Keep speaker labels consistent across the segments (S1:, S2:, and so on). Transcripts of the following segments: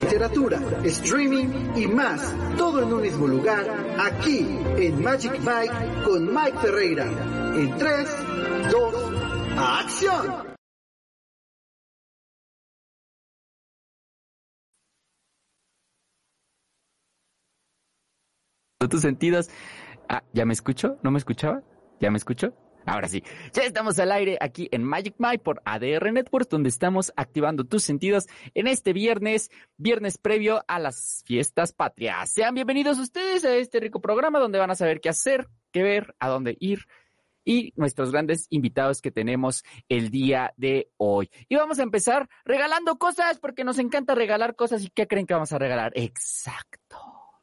S1: Literatura, streaming y más, todo en un mismo lugar, aquí en Magic Mike con Mike Ferreira. En 3, 2, ¡acción!
S2: tus sentidos. Ah, ¿ya me escucho? ¿No me escuchaba? ¿Ya me escucho? Ahora sí, ya estamos al aire aquí en Magic Mike por ADR Networks, donde estamos activando tus sentidos en este viernes, viernes previo a las fiestas patrias. Sean bienvenidos ustedes a este rico programa donde van a saber qué hacer, qué ver, a dónde ir y nuestros grandes invitados que tenemos el día de hoy. Y vamos a empezar regalando cosas porque nos encanta regalar cosas. ¿Y qué creen que vamos a regalar? Exacto.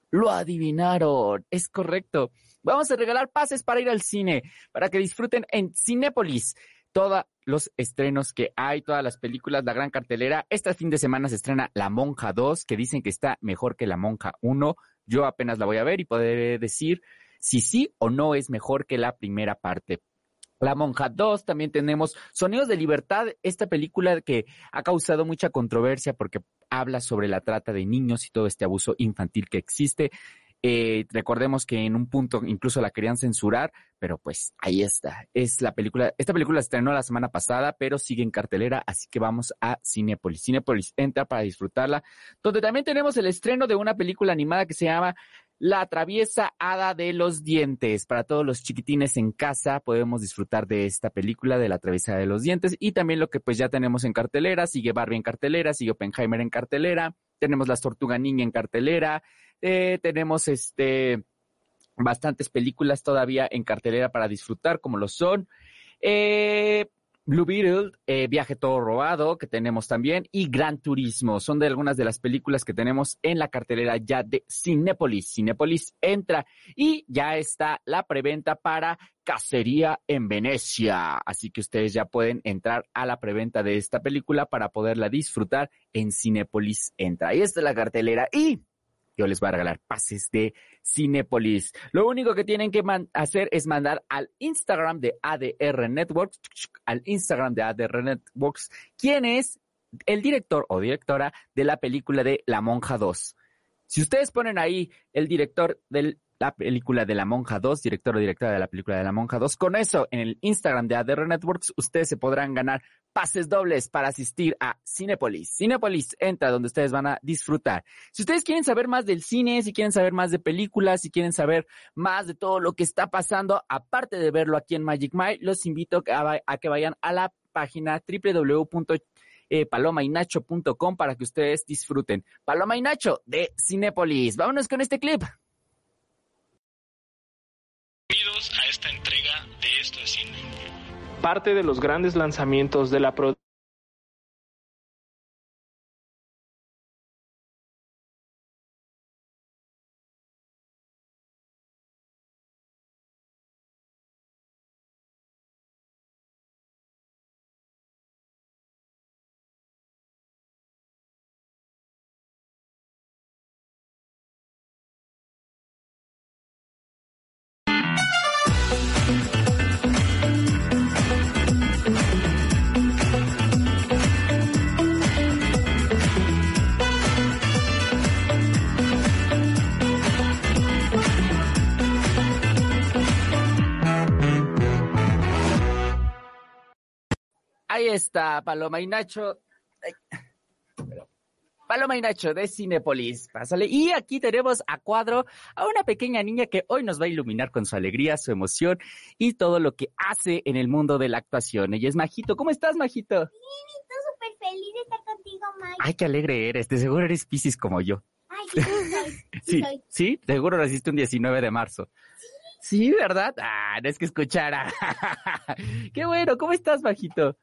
S2: Lo adivinaron. Es correcto. Vamos a regalar pases para ir al cine, para que disfruten en Cinépolis todos los estrenos que hay, todas las películas, la gran cartelera. Este fin de semana se estrena La Monja 2, que dicen que está mejor que La Monja 1. Yo apenas la voy a ver y podré decir si sí o no es mejor que la primera parte. La Monja 2, también tenemos Sonidos de Libertad, esta película que ha causado mucha controversia porque habla sobre la trata de niños y todo este abuso infantil que existe. Eh, recordemos que en un punto incluso la querían censurar, pero pues ahí está. Es la película. Esta película se estrenó la semana pasada, pero sigue en cartelera, así que vamos a Cinepolis. Cinepolis entra para disfrutarla, donde también tenemos el estreno de una película animada que se llama La traviesa hada de los dientes. Para todos los chiquitines en casa podemos disfrutar de esta película de La traviesa de los dientes y también lo que pues ya tenemos en cartelera. Sigue Barbie en cartelera, sigue Oppenheimer en cartelera, tenemos Las Tortuga Niña en cartelera eh, tenemos este bastantes películas todavía en cartelera para disfrutar, como lo son. Eh, Blue Beetle, eh, Viaje Todo Robado, que tenemos también, y Gran Turismo. Son de algunas de las películas que tenemos en la cartelera ya de Cinépolis. Cinépolis entra y ya está la preventa para Cacería en Venecia. Así que ustedes ya pueden entrar a la preventa de esta película para poderla disfrutar en Cinépolis entra. Ahí está la cartelera y yo les voy a regalar pases de Cinepolis. Lo único que tienen que hacer es mandar al Instagram de ADR Networks, al Instagram de ADR Networks, quién es el director o directora de la película de La Monja 2. Si ustedes ponen ahí el director de la película de La Monja 2, director o directora de la película de La Monja 2, con eso en el Instagram de ADR Networks, ustedes se podrán ganar pases dobles para asistir a Cinepolis. Cinepolis entra donde ustedes van a disfrutar. Si ustedes quieren saber más del cine, si quieren saber más de películas, si quieren saber más de todo lo que está pasando, aparte de verlo aquí en Magic Mile, los invito a, que vayan a la página www.palomainacho.com para que ustedes disfruten. Paloma y Nacho de Cinepolis. Vámonos con este clip.
S3: Parte de los grandes lanzamientos de la
S2: Ahí está, Paloma y Nacho. Paloma y Nacho de Cinepolis. Pásale. Y aquí tenemos a cuadro a una pequeña niña que hoy nos va a iluminar con su alegría, su emoción y todo lo que hace en el mundo de la actuación. Ella es Majito. ¿Cómo estás, Majito?
S4: Bien, estoy súper feliz de estar contigo, Mike.
S2: Ay, qué alegre eres. De seguro eres Piscis como yo.
S4: Ay, sí, soy.
S2: Sí, sí, ¿sí? seguro naciste un 19 de marzo. Sí, ¿verdad? Ah, no es que escuchara. qué bueno. ¿Cómo estás, Majito?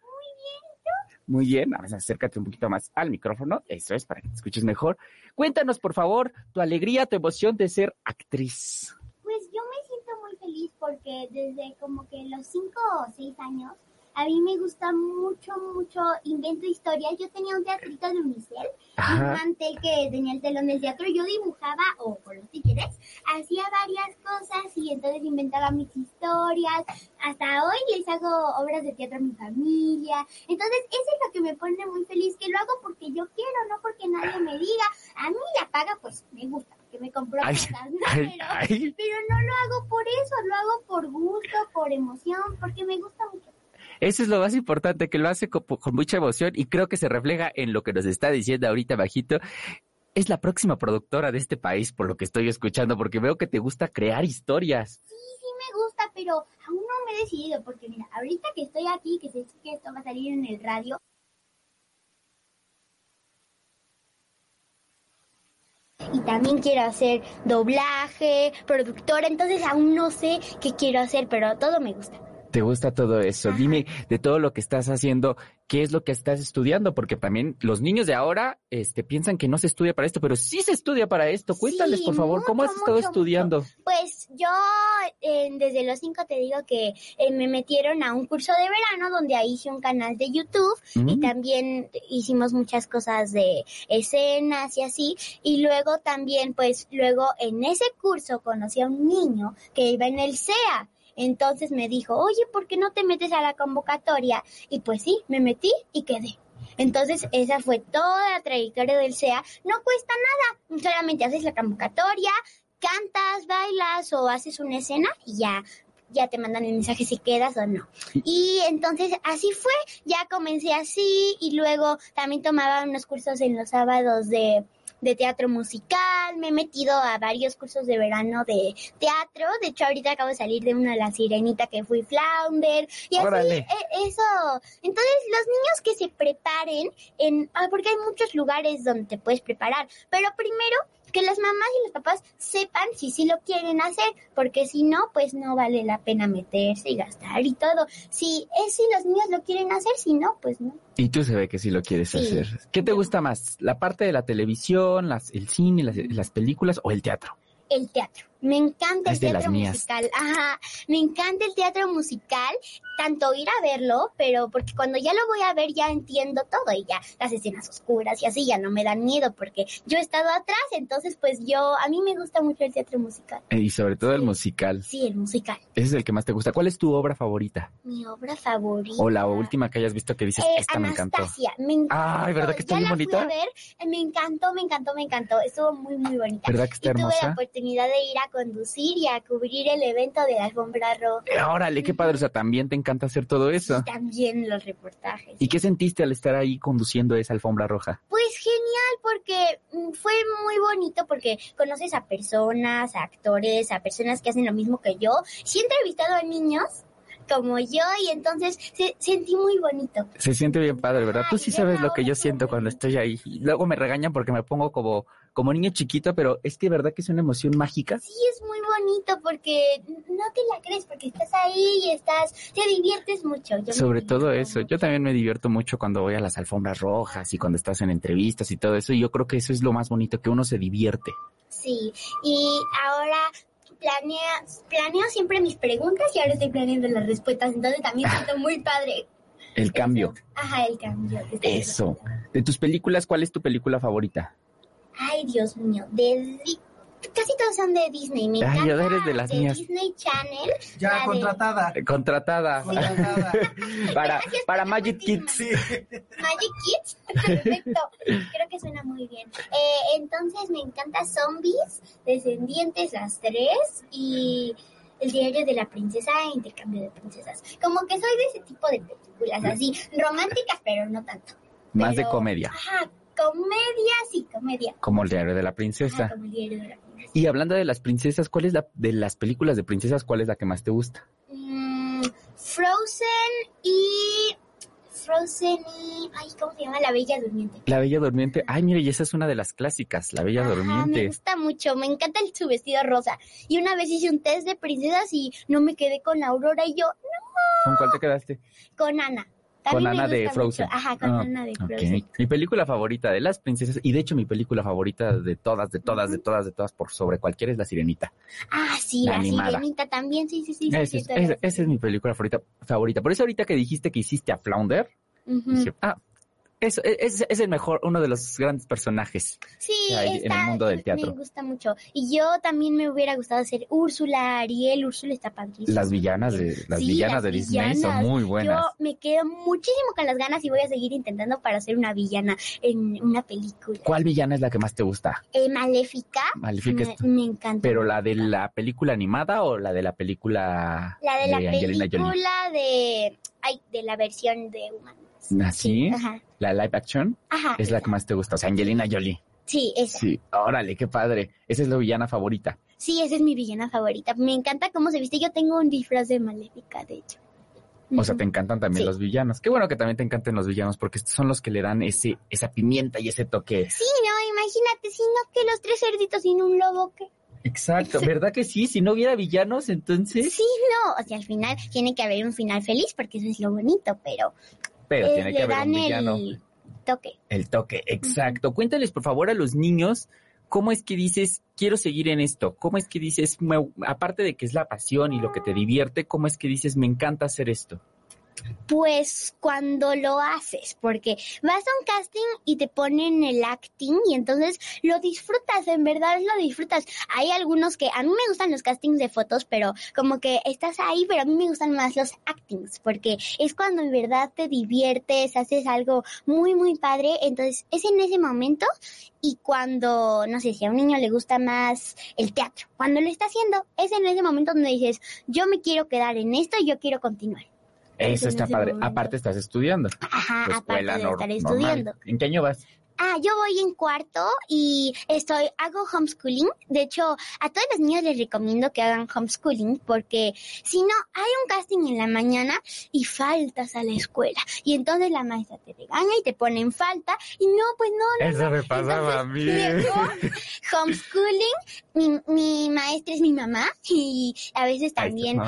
S2: Muy bien, a ver, acércate un poquito más al micrófono, eso es, para que te escuches mejor. Cuéntanos, por favor, tu alegría, tu emoción de ser actriz.
S4: Pues yo me siento muy feliz porque desde como que los cinco o seis años, a mí me gusta mucho, mucho invento historias. Yo tenía un teatrito de Unicel, un mantel que tenía el telón del teatro. Yo dibujaba, o por los títeres, hacía varias cosas y entonces inventaba mis historias. Hasta hoy les hago obras de teatro a mi familia. Entonces, eso es lo que me pone muy feliz, que lo hago porque yo quiero, no porque nadie me diga. A mí la paga, pues me gusta, porque me compró
S2: Ay,
S4: cosas, ¿no?
S2: ay,
S4: Pero-
S2: ay.
S4: pero no lo hago por eso, lo hago por gusto, por emoción, porque me gusta mucho.
S2: Eso es lo más importante, que lo hace con, mucha emoción y creo que se refleja en lo que nos está diciendo ahorita bajito. Es la próxima productora de este país, por lo que estoy escuchando, porque veo que te gusta crear historias.
S4: Sí, sí me gusta, pero aún no me he decidido, porque mira, ahorita que estoy aquí, que sé que esto va a salir en el radio, y también quiero hacer doblaje, productora, entonces aún no sé qué quiero hacer, pero todo me gusta.
S2: ¿Te gusta todo eso? Dime de todo lo que estás haciendo, ¿qué es lo que estás estudiando? Porque también los niños de ahora este, piensan que no se estudia para esto, pero sí se estudia para esto. Cuéntales,
S4: Sí,
S2: por favor, ¿cómo has estado
S4: mucho,
S2: estudiando?
S4: Pues yo eh, desde los cinco te digo que eh, me metieron a un curso de verano donde ahí hice un canal de YouTube y también hicimos muchas cosas de escenas y así. Y luego también, pues luego en ese curso conocí a un niño que iba en el CEA. Entonces me dijo, oye, ¿por qué no te metes a la convocatoria? Y pues sí, me metí y quedé. Entonces, esa fue toda la trayectoria del SEA. No cuesta nada, solamente haces la convocatoria, cantas, bailas o haces una escena y ya ya te mandan el mensaje si quedas o no. Y entonces así fue, ya comencé así y luego también tomaba unos cursos en los sábados de, de teatro musical, me he metido a varios cursos de verano de teatro, de hecho ahorita acabo de salir de una de la sirenita que fui flounder y así
S2: Órale.
S4: eh, eso. Entonces los niños que se preparen en, ah, porque hay muchos lugares donde te puedes preparar, pero primero que las mamás y los papás sepan si sí lo quieren hacer, porque si no, pues no vale la pena meterse y gastar y todo. Si es si los niños lo quieren hacer, si no, pues no.
S2: Y tú se ve que sí lo quieres
S4: Sí.
S2: hacer. ¿Qué te gusta más? ¿La parte de la televisión, las, el cine, las, las películas o el teatro?
S4: El teatro. Me encanta el
S2: Es
S4: teatro musical. Ajá. Me encanta el teatro musical, tanto ir a verlo, pero porque cuando ya lo voy a ver ya entiendo todo y ya las escenas oscuras y así ya no me dan miedo porque yo he estado atrás, entonces pues yo, a mí me gusta mucho el teatro musical.
S2: Eh, Y sobre todo el musical.
S4: Sí, el musical.
S2: Ese es el que más te gusta. ¿Cuál es tu obra favorita?
S4: Mi obra favorita.
S2: O la última que hayas visto que dices,
S4: Eh,
S2: esta me encantó.
S4: Me encantó.
S2: Ay, ¿verdad que está
S4: Ya
S2: bien
S4: la fui
S2: bonita?
S4: a ver, me encantó, me encantó, me encantó. Estuvo muy, muy bonita.
S2: ¿Verdad que está
S4: y tuve la
S2: hermosa?
S4: oportunidad de ir a conducir y a cubrir el evento de la alfombra roja.
S2: Eh, Órale, qué padre. O sea, también te encanta hacer todo eso.
S4: Y también los reportajes.
S2: ¿Y qué sentiste al estar ahí conduciendo esa alfombra roja?
S4: Pues genial, porque mm, fue muy bonito porque conoces a personas, a actores, a personas que hacen lo mismo que yo. Sí he entrevistado a niños como yo y entonces se- sentí muy bonito.
S2: Se siente bien padre, ¿verdad? Tú sí sabes lo que yo siento cuando estoy ahí. Luego me regañan porque me pongo como, como niño chiquito, pero es que verdad que es una emoción mágica.
S4: Sí, es muy bonito porque no te la crees, porque estás ahí y estás, te diviertes mucho. Yo
S2: Sobre todo eso.
S4: mucho.
S2: Yo también me divierto mucho cuando voy a las alfombras rojas y cuando estás en entrevistas y todo eso. Y yo creo que eso es lo más bonito, que uno se divierte.
S4: Sí, y ahora planea, planeo siempre mis preguntas y ahora estoy planeando las respuestas, entonces también siento muy padre.
S2: El cambio.
S4: Eso. Ajá, el cambio.
S2: Eso. De tus películas, ¿cuál es tu película favorita?
S4: Ay, Dios mío, de Di- casi todos son de Disney, me
S2: Ay,
S4: encanta.
S2: eres de las mías.
S4: Disney Channel.
S1: Ya contratada.
S2: Eh, Contratada.
S1: Contratada.
S2: para,
S4: Gracias
S2: para Magic. Kids.
S1: Sí.
S4: Magic Kids, perfecto. Creo que suena muy bien. Eh, entonces me encanta Zombies, Descendientes, las tres y El diario de la princesa e Intercambio de princesas. Como que soy de ese tipo de películas, así románticas, pero no tanto.
S2: Más de comedia,
S4: Ajá, comedia, sí, comedia.
S2: como el diario de la princesa.
S4: como el diario de la princesa.
S2: Y hablando de las princesas, ¿cuál es la de las películas de princesas, cuál es la que más te gusta?
S4: Mm, Frozen y Frozen y ay, ¿cómo se llama? La Bella Durmiente.
S2: La Bella Durmiente. Ay, mire, y esa es una de las clásicas, La Bella
S4: Ajá, me
S2: Durmiente.
S4: gusta mucho, me encanta el, su vestido rosa. Y una vez hice un test de princesas y no me quedé con Aurora y yo,
S2: ¿Con cuál te quedaste?
S4: con Ana.
S2: Con Ana de Frozen.
S4: mucho. Ajá, con
S2: Ah,
S4: Ana de. Frozen.
S2: Mi película favorita de las princesas, y de hecho mi película favorita de todas, de todas, de todas, de todas, por sobre cualquiera es La Sirenita.
S4: Ah, sí,
S2: La
S4: la, sirenita también, sí, sí, sí.
S2: Esa es, mi película favorita, favorita. Por eso ahorita que dijiste que hiciste a Flounder,
S4: Ujú.
S2: dije, ah, eso, es, es el mejor, uno de los grandes personajes.
S4: Sí,
S2: que hay en el
S4: está,
S2: mundo del teatro.
S4: me gusta mucho. Y yo también me hubiera gustado ser Úrsula, Ariel, Úrsula está padrísima.
S2: Las villanas de, las
S4: Sí,
S2: villanas
S4: las
S2: de Disney son
S4: villanas.
S2: muy buenas.
S4: Yo me quedo muchísimo con las ganas y voy a seguir intentando para ser una villana en una película.
S2: ¿Cuál villana es la que más te gusta?
S4: Eh, Maléfica,
S2: Maléfica
S4: me,
S2: es-
S4: me encanta.
S2: ¿Pero la de la película animada o la de la película
S4: la de la
S2: Angelina
S4: película
S2: Jolie?
S4: de, ay, de la versión de humanos.
S2: ¿Así?
S4: Ajá,
S2: ¿La live action?
S4: ajá.
S2: Es la que más te gusta, o sea, Angelina Jolie.
S4: Sí, esa.
S2: Sí, órale, qué padre. Esa es la villana favorita.
S4: Sí, esa es mi villana favorita. Me encanta cómo se viste. Yo tengo un disfraz de Maléfica, de hecho.
S2: O sea, te encantan también
S4: Sí.
S2: los villanos. Qué bueno que también te encanten los villanos, porque estos son los que le dan ese, esa pimienta y ese toque.
S4: Sí, no, imagínate, si no que los tres cerditos sin un lobo, ¿qué?
S2: Exacto, ¿verdad que sí? Si no hubiera villanos, entonces...
S4: Sí, no, o sea, al final tiene que haber un final feliz porque eso es lo bonito, pero
S2: Pero
S4: eh,
S2: tiene que haber un villano.
S4: el toque.
S2: El toque, exacto. Cuéntales, por favor, a los niños, ¿cómo es que dices, quiero seguir en esto? ¿Cómo es que dices, me- aparte de que es la pasión y lo que te divierte, cómo es que dices, me encanta hacer esto?
S4: Pues cuando lo haces, porque vas a un casting y te ponen el acting y entonces lo disfrutas, en verdad lo disfrutas. Hay algunos que a mí me gustan los castings de fotos, pero como que estás ahí, pero a mí me gustan más los actings, porque es cuando en verdad te diviertes, haces algo muy, muy padre, entonces es en ese momento y cuando, no sé, si a un niño le gusta más el teatro, cuando lo está haciendo, es en ese momento donde dices, yo me quiero quedar en esto y yo quiero continuar.
S2: Eso está padre.
S4: momento.
S2: Aparte estás estudiando.
S4: Ajá,
S2: tu
S4: aparte de estar
S2: normal.
S4: estudiando.
S2: ¿En qué año vas?
S4: Ah, yo voy en cuarto y estoy, hago homeschooling. De hecho, a todos los niños les recomiendo que hagan homeschooling porque si no, hay un casting en la mañana y faltas a la escuela. Y entonces la maestra te regaña y te pone en falta y no, pues no, no.
S2: Eso me
S4: Entonces, luego, homeschooling, mi, mi maestra es mi mamá y a veces también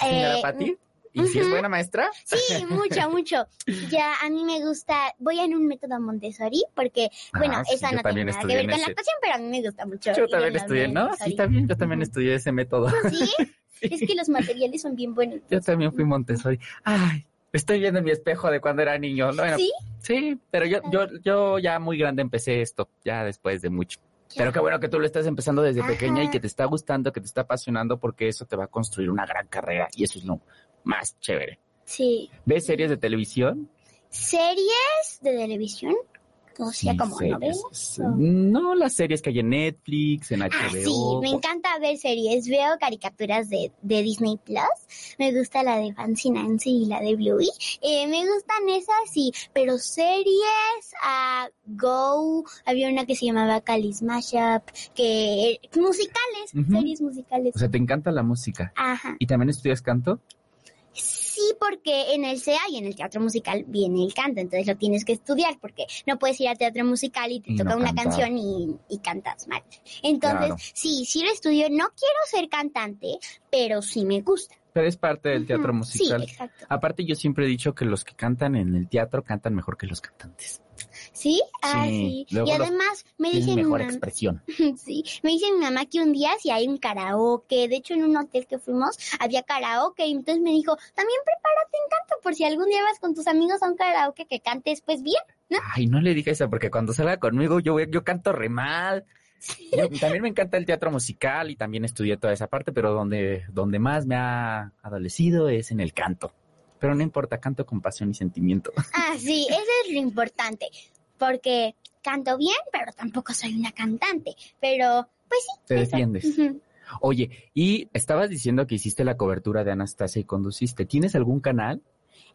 S2: Señora
S4: eh,
S2: Pati, ¿y si es buena maestra?
S4: Sí, mucho, mucho. Ya a mí me gusta, voy en un método Montessori porque, bueno,
S2: Ah, sí,
S4: eso no
S2: también
S4: tiene nada que ver con
S2: ese.
S4: la actuación, pero a mí me gusta mucho.
S2: Yo también estudié, ¿no? Sí,
S4: Montessori.
S2: bien, yo también estudié ese método.
S4: ¿Sí? Es que los materiales son bien buenos.
S2: Yo también fui Montessori. Ay, estoy viendo en mi espejo de cuando era niño. Bueno,
S4: ¿Sí?
S2: sí, pero yo, yo, yo ya muy grande empecé esto, ya después de mucho. Pero qué bueno que tú lo estás empezando desde
S4: Ajá.
S2: pequeña y que te está gustando, que te está apasionando, porque eso te va a construir una gran carrera y eso es lo más chévere.
S4: Sí.
S2: ¿Ves series de televisión?
S4: ¿Series de televisión? O sea,
S2: Sí,
S4: como
S2: series.
S4: novelas. o-
S2: No, las series que hay en Netflix, en HBO.
S4: Ah, sí, me encanta ver series. Veo caricaturas de, de Disney Plus. Me gusta la de Fancy Nancy y la de Bluey. Eh, me gustan esas, sí. Pero series, a Go, había una que se llamaba Cali Smash Up, que musicales,
S2: Ujú.
S4: series musicales.
S2: O sea, te encanta la música.
S4: Ajá.
S2: ¿Y también estudias canto?
S4: Sí, porque en el CEA y en el teatro musical viene el canto, entonces lo tienes que estudiar porque no puedes ir al teatro musical y te
S2: Y
S4: toca
S2: no
S4: una
S2: cantar.
S4: canción y, y cantas mal. Entonces,
S2: Claro.
S4: sí, sí lo estudio. No quiero ser cantante, pero sí me gusta.
S2: Pero es parte del teatro musical.
S4: Sí, exacto.
S2: Aparte, yo siempre he dicho que los que cantan en el teatro cantan mejor que los cantantes.
S4: ¿Sí? Ah,
S2: Sí,
S4: sí. Y además me
S2: Tienen
S4: dice mi
S2: mejor expresión.
S4: sí, me dice mi mamá que un día si hay un karaoke, de hecho en un hotel que fuimos había karaoke y entonces me dijo, también prepárate en canto por si algún día vas con tus amigos a un karaoke que cantes pues bien.
S2: Ay, no le diga eso, porque cuando salga conmigo yo, yo canto re mal. Yo- también me encanta el teatro musical y también estudié toda esa parte, pero donde, donde más me ha adolecido es en el canto. Pero no importa, canto con pasión y sentimiento.
S4: Ah, sí, eso es lo importante, porque canto bien, pero tampoco soy una cantante, pero pues sí.
S2: Te
S4: eso.
S2: defiendes. Oye, y estabas diciendo que hiciste la cobertura de Anastasia y conduciste. ¿Tienes algún canal?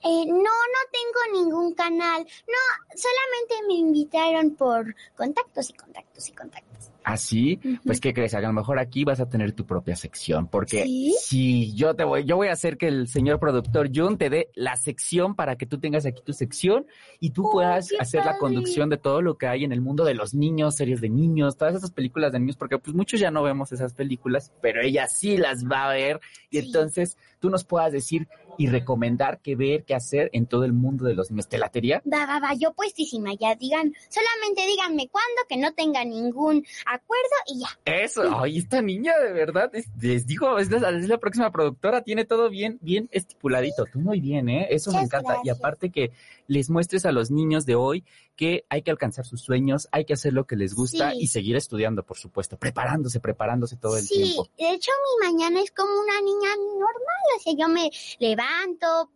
S4: Eh, no, no tengo ningún canal, no, solamente me invitaron por contactos y contactos y contactos.
S2: Así,
S4: Ujú.
S2: pues ¿qué crees? A lo mejor aquí vas a tener tu propia sección, porque
S4: ¿Sí?
S2: si yo te voy, yo voy a hacer que el señor productor Jun te dé la sección para que tú tengas aquí tu sección y tú
S4: Oh,
S2: puedas hacer la conducción de todo lo que hay en el mundo de los niños, series de niños, todas esas películas de niños, porque pues muchos ya no vemos esas películas, pero ella sí las va a ver y
S4: Sí.
S2: entonces tú nos puedas decir y recomendar qué ver, qué hacer en todo el mundo de los niños. ¿Te latería?
S4: Va, va, va, yo puestísima, ya digan, solamente díganme cuándo, que no tenga ningún acuerdo y ya.
S2: Eso, ay, esta niña de verdad, es- les digo, es la, es la próxima productora, tiene todo bien, bien estipuladito. Tú muy bien, ¿eh? Eso me encanta. Y aparte que les muestres a los niños de hoy que hay que alcanzar sus sueños, hay que hacer lo que les gusta
S4: Sí.
S2: y seguir estudiando, por supuesto, preparándose, preparándose todo el
S4: sí,
S2: tiempo.
S4: de hecho mi mañana es como una niña normal, o sea, yo me levanto,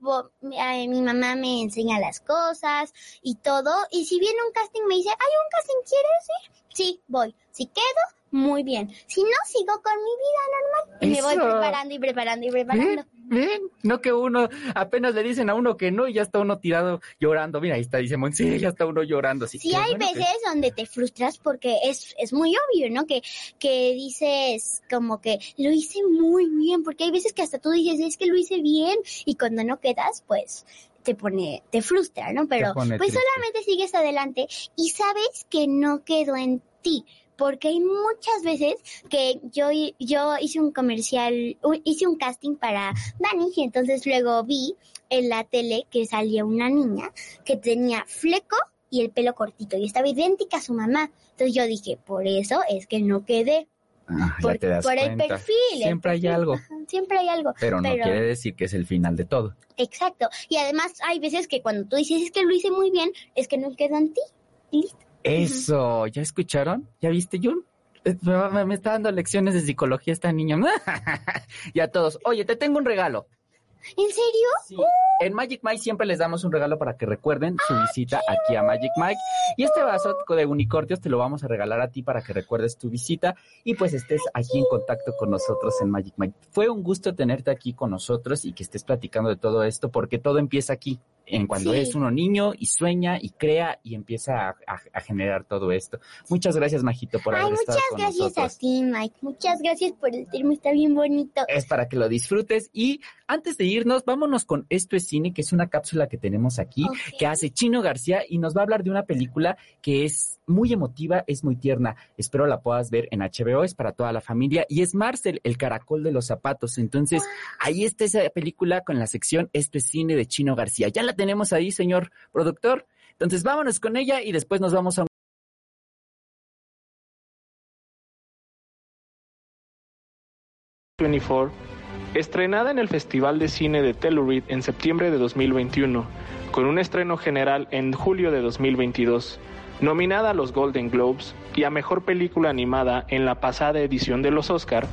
S4: eh, mi mamá me enseña las cosas y todo, y si viene un casting me dice, hay un casting, ¿quieres ir? Sí, voy. Si quedo, muy bien. Si no, sigo con mi vida normal. Y me voy preparando y preparando y preparando.
S2: Ven, no que uno, apenas le dicen a uno que no y ya está uno tirado llorando. Mira, ahí está, dice Monse, ya está uno llorando. Así
S4: Sí
S2: que,
S4: hay
S2: bueno, pues,
S4: veces donde te frustras porque es, es muy obvio, ¿no? Que, que dices como que lo hice muy bien, porque hay veces que hasta tú dices, es que lo hice bien, y cuando no quedas, pues te pone, te frustra, ¿no? Pero pues
S2: triste.
S4: solamente sigues adelante y sabes que no quedó en ti. Porque hay muchas veces que yo, yo hice un comercial, hice un casting para Dani y entonces luego vi en la tele que salía una niña que tenía fleco y el pelo cortito y estaba idéntica a su mamá. Entonces yo dije, por eso es que no quedé,
S2: ah, ya
S4: por,
S2: te das
S4: por el perfil. el
S2: Siempre hay algo.
S4: ajá, siempre hay algo.
S2: Pero no
S4: Pero-
S2: quiere decir que es el final de todo.
S4: Exacto. Y además hay veces que cuando tú dices es que lo hice muy bien, es que no quedó en ti. Listo.
S2: Eso, ¿ya escucharon? ¿Ya viste, Jun? Eh, Me, me- está dando lecciones de psicología esta niña. y a todos, oye, te tengo un regalo.
S4: ¿En serio?
S2: Sí. En Magic Mike siempre les damos un regalo para que recuerden su visita aquí a Magic Mike. Y este vaso de unicornios te lo vamos a regalar a ti para que recuerdes tu visita y pues estés aquí en contacto con nosotros en Magic Mike. Fue un gusto tenerte aquí con nosotros y que estés platicando de todo esto porque todo empieza aquí. En cuando
S4: Sí.
S2: es uno niño y sueña y crea y empieza a, a- a generar todo esto. Muchas gracias, Majito, por
S4: Ay,
S2: haber
S4: muchas
S2: estado con
S4: gracias
S2: nosotros.
S4: a ti, Mike. Muchas gracias por el termo, está bien bonito.
S2: es para que lo disfrutes. Y antes de irnos, vámonos con Esto es Cine, que es una cápsula que tenemos aquí, que hace Chino García y nos va a hablar de una película que es muy emotiva, es muy tierna. Espero la puedas ver en HBO, es para toda la familia. Y es Marcel, el caracol de los zapatos. Entonces, ahí está esa película con la sección Esto es Cine de Chino García. Ya la tenemos ahí, señor productor. Entonces, vámonos con ella y después nos vamos a un
S3: 24, estrenada en el Festival de Cine de Telluride en septiembre de 2021, con un estreno general en julio de 2022, nominada a los Golden Globes y a Mejor Película Animada en la pasada edición de los Oscar,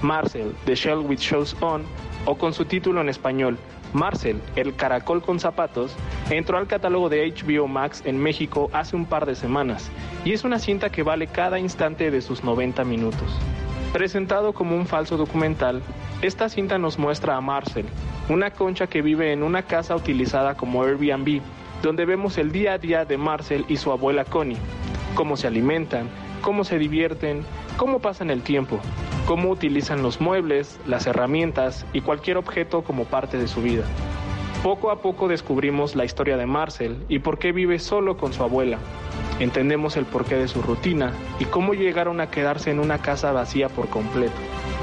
S3: Marcel, The Shell with Shows On, o con su título en español, Marcel, el caracol con zapatos, entró al catálogo de HBO Max en México hace un par de semanas, y es una cinta que vale cada instante de sus 90 minutos. Presentado como un falso documental, esta cinta nos muestra a Marcel, una concha que vive en una casa utilizada como Airbnb, donde vemos el día a día de Marcel y su abuela Connie, cómo se alimentan, cómo se divierten, cómo pasan el tiempo, cómo utilizan los muebles, las herramientas y cualquier objeto como parte de su vida. Poco a poco descubrimos la historia de Marcel y por qué vive solo con su abuela. Entendemos el porqué de su rutina y cómo llegaron a quedarse en una casa vacía por completo.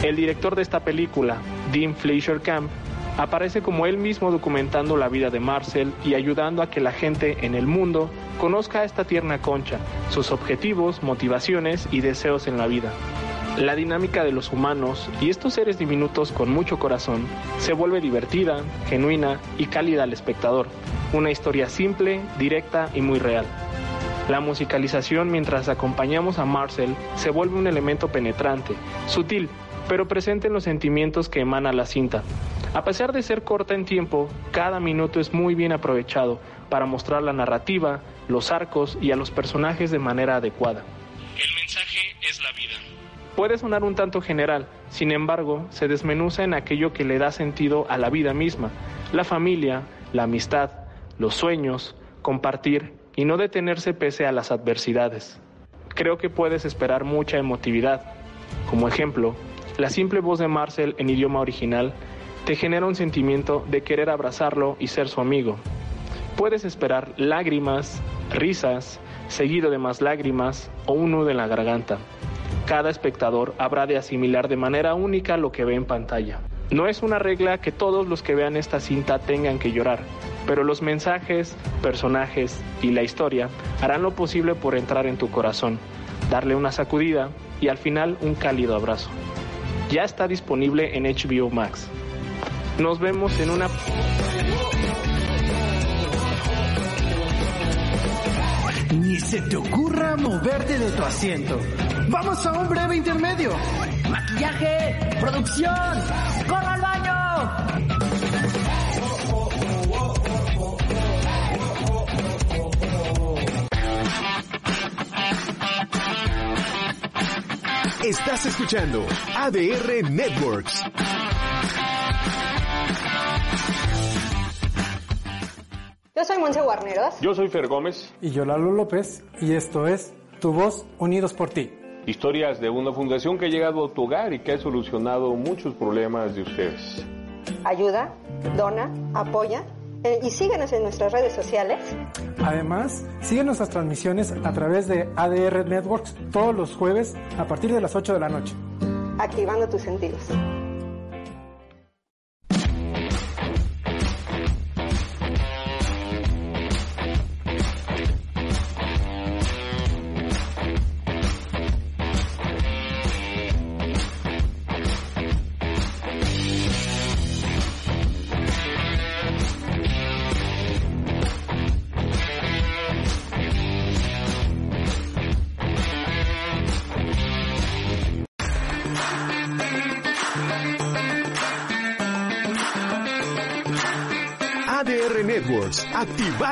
S3: El director de esta película, Dean Fleischer Camp, aparece como él mismo documentando la vida de Marcel y ayudando a que la gente en el mundo conozca a esta tierna concha, sus objetivos, motivaciones y deseos en la vida. La dinámica de los humanos y estos seres diminutos con mucho corazón se vuelve divertida, genuina y cálida al espectador. Una historia simple, directa y muy real. La musicalización mientras acompañamos a Marcel se vuelve un elemento penetrante, sutil, pero presente en los sentimientos que emana la cinta. A pesar de ser corta en tiempo, cada minuto es muy bien aprovechado para mostrar la narrativa, los arcos y a los personajes de manera adecuada.
S5: El mensaje es la vida.
S3: Puede sonar un tanto general, sin embargo, se desmenuza en aquello que le da sentido a la vida misma, la familia, la amistad, los sueños, compartir y no detenerse pese a las adversidades. Creo que puedes esperar mucha emotividad. Como ejemplo, la simple voz de Marcel en idioma original te genera un sentimiento de querer abrazarlo y ser su amigo. Puedes esperar lágrimas, risas, seguido de más lágrimas o un nudo en la garganta. Cada espectador habrá de asimilar de manera única lo que ve en pantalla. No es una regla que todos los que vean esta cinta tengan que llorar, pero los mensajes, personajes y la historia harán lo posible por entrar en tu corazón, darle una sacudida y al final un cálido abrazo. Ya está disponible en HBO Max. Nos vemos en una...
S1: Ni se te ocurra moverte de tu asiento. Vamos a un breve intermedio.
S6: Maquillaje, producción, corra al baño.
S7: Estás escuchando ADR Networks.
S8: Yo soy Monse Guarneros.
S3: Yo soy Fer Gómez.
S9: Y yo Lalo López, y esto es Tu Voz Unidos por Ti.
S10: Historias de una fundación que ha llegado a tu hogar y que ha solucionado muchos problemas de ustedes.
S8: Ayuda, dona, apoya eh, y síguenos en nuestras redes sociales.
S9: Además, sigue nuestras transmisiones a través de ADR Networks todos los jueves a partir de las 8 de la noche.
S8: Activando tus sentidos.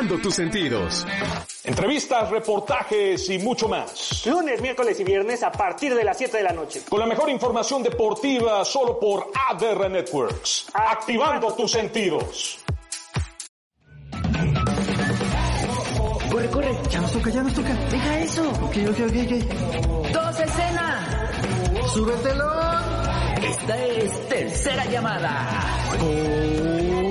S7: Activando tus sentidos.
S11: Entrevistas, reportajes y mucho más.
S12: Lunes, miércoles y viernes a partir de las 7 de la noche.
S11: Con la mejor información deportiva solo por ADR Networks. Activando tus sentidos.
S1: Corre, corre. Ya nos toca, ya nos toca. Deja eso. Ok, ok, ok, ok.
S6: ¡Dos escena!
S1: ¡Súbetelo!
S6: Esta es tercera llamada.
S1: ¡Continuamos!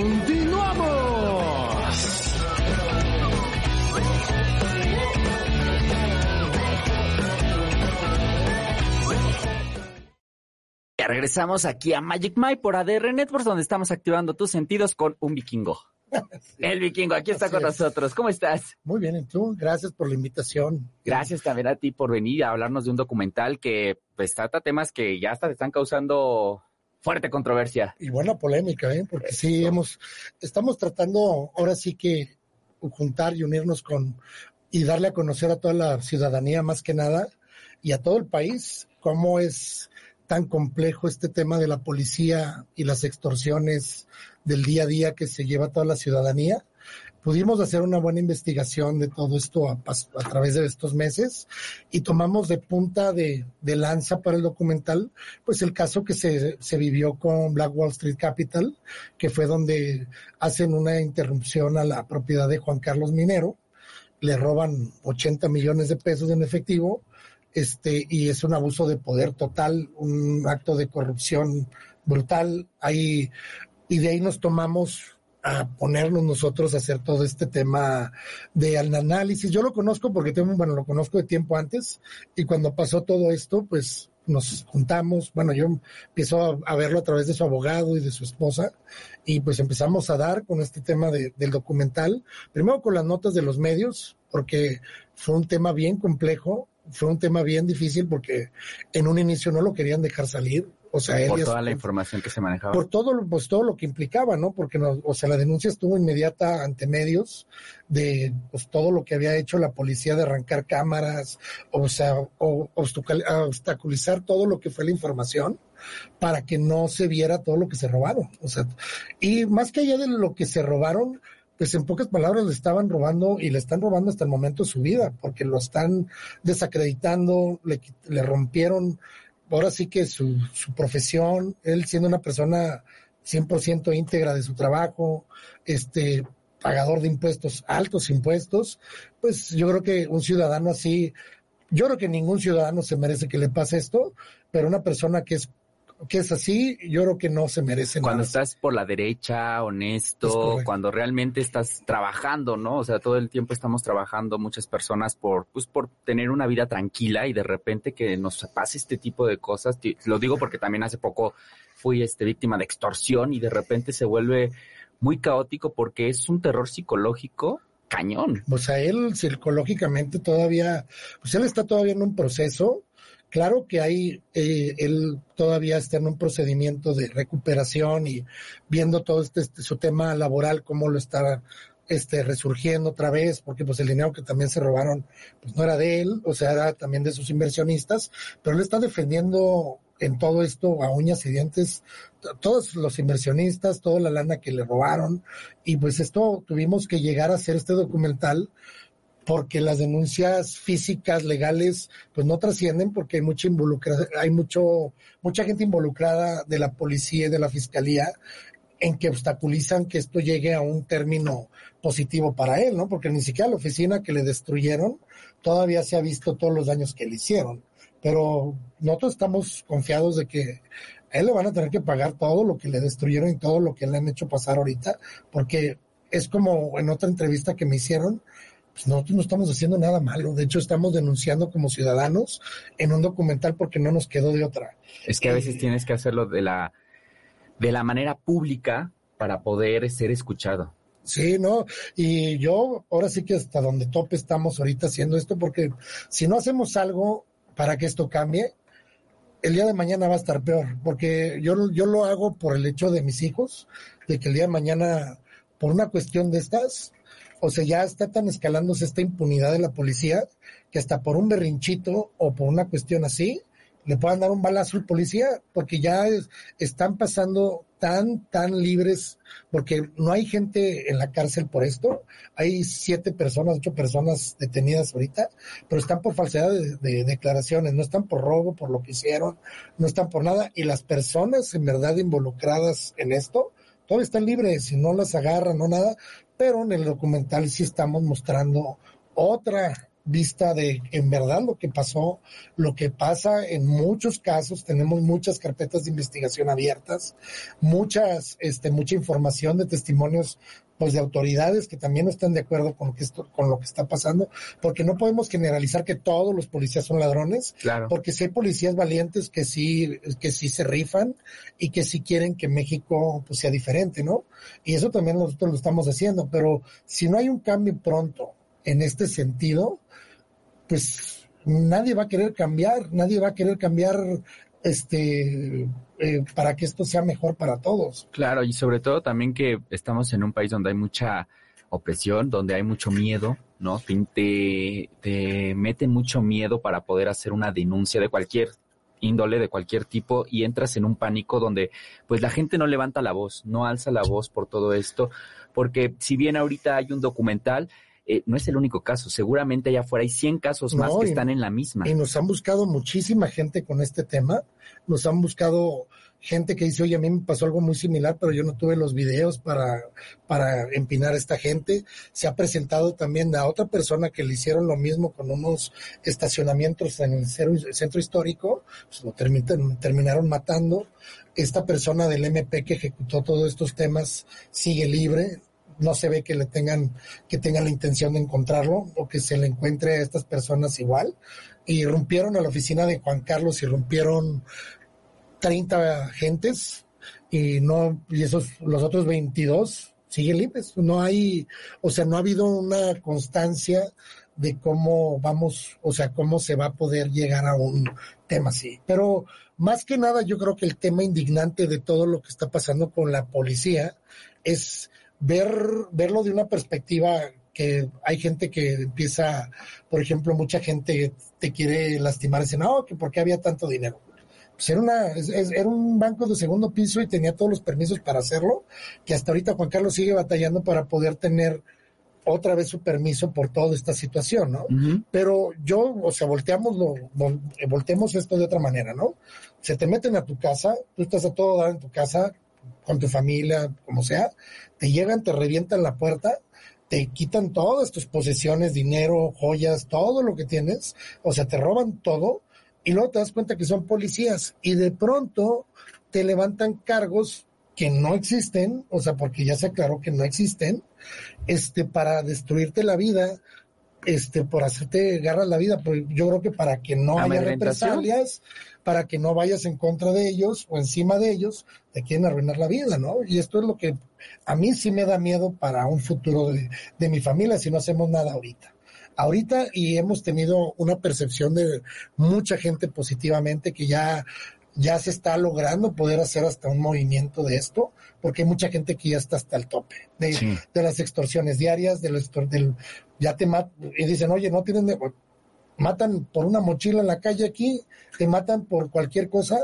S2: Ya regresamos aquí a Magic Mike por ADR Networks, donde estamos activando tus sentidos con un vikingo. El vikingo, aquí está
S13: Así
S2: con
S13: es.
S2: nosotros. ¿Cómo estás?
S13: Muy bien, ¿y tú? Gracias por la invitación.
S2: Gracias también a ti por venir a hablarnos de un documental que pues trata temas que ya hasta te están causando fuerte controversia.
S13: Y buena polémica, ¿eh? Porque sí, hemos, estamos tratando ahora sí que juntar y unirnos con y darle a conocer a toda la ciudadanía más que nada y a todo el país cómo es tan complejo este tema de la policía y las extorsiones del día a día que se lleva toda la ciudadanía. Pudimos hacer una buena investigación de todo esto a, través de estos meses y tomamos de punta de, de lanza para el documental, pues el caso que se, se vivió con Black Wall Street Capital, que fue donde hacen una interrupción a la propiedad de Juan Carlos Minero, le roban 80 millones de pesos en efectivo, este, y es un abuso de poder total, un acto de corrupción brutal. Ahí, y de ahí nos tomamos a ponernos nosotros a hacer todo este tema de análisis. Yo lo conozco porque tengo, bueno, lo conozco de tiempo antes y cuando pasó todo esto, pues nos juntamos, bueno, yo empiezo a, a verlo a través de su abogado y de su esposa y pues empezamos a dar con este tema de- del documental, primero con las notas de los medios, porque fue un tema bien complejo, fue un tema bien difícil porque en un inicio no lo querían dejar salir, o sea,
S2: por toda la información que se manejaba.
S13: por todo lo, pues todo lo que implicaba, ¿no? Porque no, o sea, la denuncia estuvo inmediata ante medios de pues todo lo que había hecho la policía de arrancar cámaras, o sea, o obstaculizar todo lo que fue la información para que no se viera todo lo que se robaron. O sea, y más que allá de lo que se robaron, pues en pocas palabras le estaban robando y le están robando hasta el momento su vida, porque lo están desacreditando, le, le rompieron ahora sí que su, su profesión, él siendo una persona 100% íntegra de su trabajo, este pagador de impuestos, altos impuestos, pues yo creo que un ciudadano así, yo creo que ningún ciudadano se merece que le pase esto, pero una persona que es que es así, yo creo que no se merece
S2: Cuando
S13: nada.
S2: estás por la derecha,
S13: Es
S2: honesto, cuando realmente estás trabajando, ¿no? O sea, todo el tiempo estamos trabajando muchas personas por, pues, por tener una vida tranquila y de repente que nos pase este tipo de cosas. Lo digo porque también hace poco fui este víctima de extorsión y de repente se vuelve muy caótico porque es un terror psicológico cañón.
S13: O sea, él psicológicamente todavía, pues él está todavía en un proceso. Claro que hay, eh, él todavía está en un procedimiento de recuperación y viendo todo este, este- su tema laboral, cómo lo está este, resurgiendo otra vez, porque pues el dinero que también se robaron, pues no era de él, o sea, era también de sus inversionistas, pero él está defendiendo en todo esto a uñas y dientes todos los inversionistas, toda la lana que le robaron, y pues esto tuvimos que llegar a hacer este documental porque las denuncias físicas, legales, pues no trascienden porque hay mucha involucra hay mucho, mucha gente involucrada de la policía y de la fiscalía en que obstaculizan que esto llegue a un término positivo para él, ¿no? Porque ni siquiera la oficina que le destruyeron todavía se ha visto todos los daños que le hicieron. Pero nosotros estamos confiados de que a él le van a tener que pagar todo lo que le destruyeron y todo lo que le han hecho pasar ahorita, porque es como en otra entrevista que me hicieron, pues nosotros no estamos haciendo nada malo. De hecho, estamos denunciando como ciudadanos en un documental porque no nos quedó de otra.
S2: Es que a veces tienes que hacerlo de la, de la manera pública para poder ser escuchado.
S13: Sí, no, y yo ahora sí que hasta donde tope estamos ahorita haciendo esto, porque si no hacemos algo para que esto cambie, el día de mañana va a estar peor, porque yo, yo lo hago por el hecho de mis hijos, de que el día de mañana, por una cuestión de estas, o sea, ya está tan escalándose esta impunidad de la policía, que hasta por un berrinchito o por una cuestión así, le puedan dar un balazo al policía, porque ya es- están pasando tan, tan libres, porque no hay gente en la cárcel por esto. Hay siete personas, ocho personas detenidas ahorita, pero están por falsedad de, de declaraciones, no están por robo, por lo que hicieron, no están por nada. Y las personas en verdad involucradas en esto, todavía están libres y no las agarran, no nada, pero en el documental sí estamos mostrando otra vista de en verdad lo que pasó, lo que pasa en muchos casos, tenemos muchas carpetas de investigación abiertas, muchas, este, mucha información de testimonios pues de autoridades que también no están de acuerdo con lo que esto, con lo que está pasando, porque no podemos generalizar que todos los policías son ladrones,
S2: Claro.
S13: porque si hay policías valientes que sí, que sí se rifan y que sí quieren que México pues, sea diferente, ¿no? Y eso también nosotros lo estamos haciendo, pero si no hay un cambio pronto en este sentido, pues nadie va a querer cambiar, nadie va a querer cambiar este eh, para que esto sea mejor para todos.
S2: Claro, y sobre todo también que estamos en un país donde hay mucha opresión, donde hay mucho miedo, ¿no? Te, te, te meten mucho miedo para poder hacer una denuncia de cualquier índole, de cualquier tipo, y entras en un pánico donde pues la gente no levanta la voz, no alza la voz por todo esto, porque si bien ahorita hay un documental, eh, no es el único caso, seguramente allá afuera hay 100 casos más
S13: No,
S2: que
S13: y-
S2: están en la misma.
S13: Y nos han buscado muchísima gente con este tema. Nos han buscado gente que dice, oye, a mí me pasó algo muy similar, pero yo no tuve los videos para, para empinar a esta gente. Se ha presentado también a otra persona que le hicieron lo mismo con unos estacionamientos en el centro histórico. Pues lo termi- terminaron matando. Esta persona del MP que ejecutó todos estos temas sigue libre no se ve que le tengan que tengan la intención de encontrarlo o que se le encuentre a estas personas igual. Y rompieron a la oficina de Juan Carlos y rompieron 30 agentes y no y esos los otros 22 siguen libres. No hay o sea no ha habido una constancia de cómo vamos o sea cómo se va a poder llegar a un tema así. Pero más que nada yo creo que el tema indignante de todo lo que está pasando con la policía es ver verlo de una perspectiva que hay gente que empieza, por ejemplo, mucha gente te quiere lastimar, dice, no, que por qué había tanto dinero. Pues era, una, es- era un banco de segundo piso y tenía todos los permisos para hacerlo, que hasta ahorita Juan Carlos sigue batallando para poder tener otra vez su permiso por toda esta situación, ¿no? Pero yo, o sea, volteamoslo, vol- eh, volteemos esto de otra manera, ¿no? Se te meten a tu casa, tú estás a todo dar en tu casa, con tu familia, como sea, te llegan, te revientan la puerta, te quitan todas tus posesiones, dinero, joyas, todo lo que tienes, o sea, te roban todo y luego te das cuenta que son policías y de pronto te levantan cargos que no existen, o sea, porque ya se aclaró que no existen, este, para destruirte la vida, este, por hacerte garra la vida, pues yo creo que para que no haya represalias, para que no vayas en contra de ellos o encima de ellos, te quieren arruinar la vida, ¿no? Y esto es lo que a mí sí me da miedo para un futuro de, de mi familia si no hacemos nada ahorita. Ahorita y hemos tenido una percepción de mucha gente positivamente que ya ya se está logrando poder hacer hasta un movimiento de esto, porque hay mucha gente que ya está hasta el tope de,
S2: Sí.
S13: de las extorsiones diarias, de los, del, ya te matan, y dicen, oye, no tienen, matan por una mochila en la calle aquí, te matan por cualquier cosa,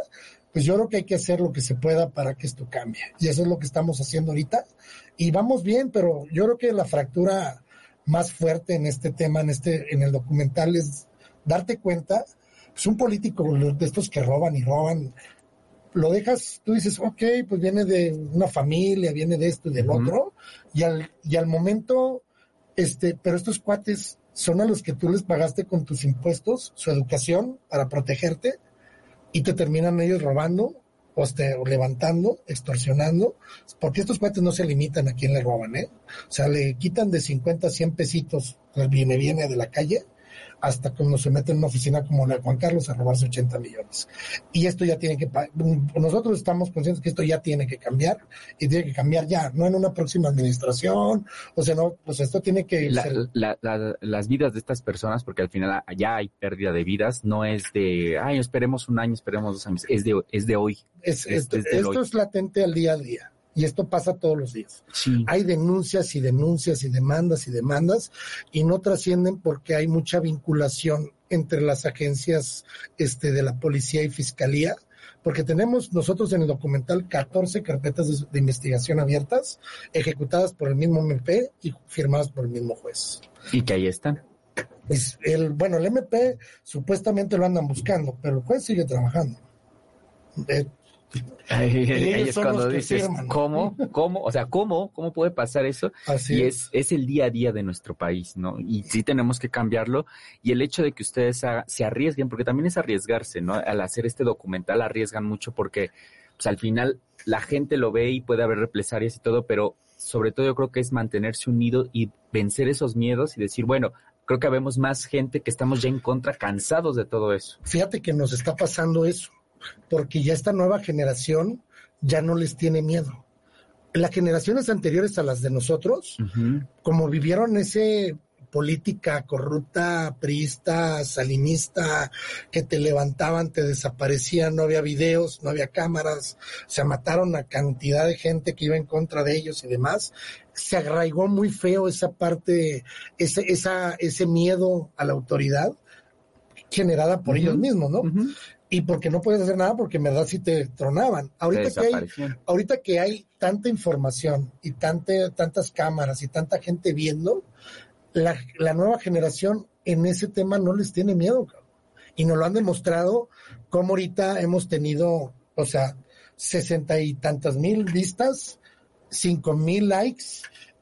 S13: pues yo creo que hay que hacer lo que se pueda para que esto cambie. Y eso es lo que estamos haciendo ahorita. Y vamos bien, pero yo creo que la fractura más fuerte en este tema, en este, en el documental, es darte cuenta, pues un político de estos que roban y roban, lo dejas, tú dices, ok, pues viene de una familia, viene de esto y del otro, y al, y al momento, este, pero estos cuates son a los que tú les pagaste con tus impuestos, su educación para protegerte, y te terminan ellos robando, o, este, o levantando, extorsionando, porque estos cuates no se limitan a quién le roban, ¿eh? O sea, le quitan de 50 a 100 pesitos, el viene, viene de la calle, hasta cuando se mete en una oficina como la de Juan Carlos a robarse 80 millones. Y esto ya tiene que, nosotros estamos conscientes que esto ya tiene que cambiar y tiene que cambiar ya, no en una próxima administración, o sea, no, pues esto tiene que
S2: La-
S13: ser-
S2: la- la- las vidas de estas personas, porque al final ya hay pérdida de vidas, no es de, ay, esperemos un año, esperemos dos años, es de, es de hoy.
S13: es,
S2: es
S13: esto
S2: hoy.
S13: es latente al día a día. Y esto pasa todos los días.
S2: Sí.
S13: Hay denuncias y denuncias y demandas y demandas y no trascienden porque hay mucha vinculación entre las agencias este, de la policía y fiscalía, porque tenemos nosotros en el documental 14 carpetas de, de investigación abiertas, ejecutadas por el mismo MP y firmadas por el mismo juez.
S2: Y que ahí están.
S13: El, bueno, el MP supuestamente lo andan buscando, pero el juez sigue trabajando. Eh,
S2: Ahí, es cuando dices,
S13: firman.
S2: ¿cómo? ¿Cómo? O sea, ¿cómo? ¿Cómo puede pasar eso?
S13: Así
S2: y
S13: es.
S2: es, el día a día de nuestro país, ¿no? Y sí tenemos que cambiarlo. Y el hecho de que ustedes se arriesguen, porque también es arriesgarse, ¿no? Al hacer este documental arriesgan mucho porque pues, al final la gente lo ve y puede haber represalias y todo, pero sobre todo yo creo que es mantenerse unido y vencer esos miedos y decir, bueno, creo que habemos más gente que estamos ya en contra, cansados de todo eso.
S13: Fíjate que nos está pasando eso, porque ya esta nueva generación ya no les tiene miedo. Las generaciones anteriores a las de nosotros, como vivieron ese política corrupta, priista, salinista, que te levantaban, te desaparecían, no había videos, no había cámaras, se mataron a cantidad de gente que iba en contra de ellos y demás, se arraigó muy feo esa parte, ese, esa, ese miedo a la autoridad generada por ellos mismos, ¿no? Y porque no puedes hacer nada porque en verdad sí te tronaban. Ahorita que hay, ahorita que hay tanta información y tanta, tantas cámaras y tanta gente viendo, la, la nueva generación en ese tema no les tiene miedo. cabrón. Y nos lo han demostrado como ahorita hemos tenido, o sea, sesenta y tantas mil vistas, cinco mil likes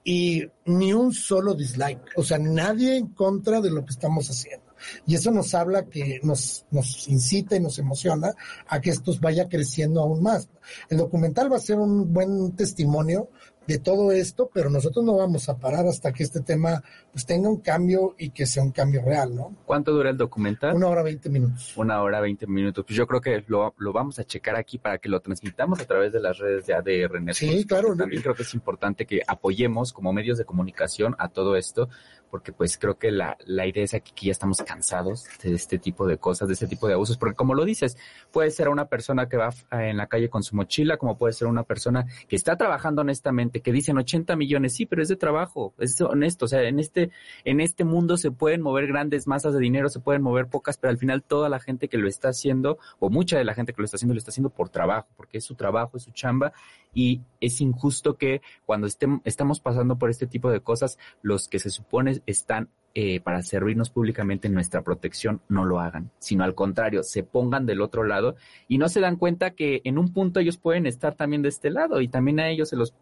S13: y ni un solo dislike. O sea, nadie en contra de lo que estamos haciendo. Y eso nos habla que nos, nos incita y nos emociona a que esto vaya creciendo aún más. El documental va a ser un buen testimonio de todo esto, pero nosotros no vamos a parar hasta que este tema pues tenga un cambio y que sea un cambio real, ¿no?
S2: ¿Cuánto dura el documental?
S13: Una hora veinte minutos.
S2: Una hora, 20 minutos. Pues yo creo que lo, lo vamos a checar aquí para que lo transmitamos a través de las redes de ADR.
S13: Sí, claro.
S2: También creo que es importante que apoyemos como medios de comunicación a todo esto, porque pues creo que la, la idea es aquí que ya estamos cansados de este tipo de cosas, de este tipo de abusos, porque como lo dices, puede ser una persona que va en la calle con su mochila, como puede ser una persona que está trabajando honestamente, que dicen 80 millones, sí, pero es de trabajo, es honesto, o sea, en este, en este mundo se pueden mover grandes masas de dinero, se pueden mover pocas, pero al final toda la gente que lo está haciendo, o mucha de la gente que lo está haciendo, lo está haciendo por trabajo, porque es su trabajo, es su chamba, y es injusto que cuando estem- estamos pasando por este tipo de cosas, los que se supone están eh, para servirnos públicamente en nuestra protección no lo hagan, sino al contrario, se pongan del otro lado y no se dan cuenta que en un punto ellos pueden estar también de este lado y también a ellos se los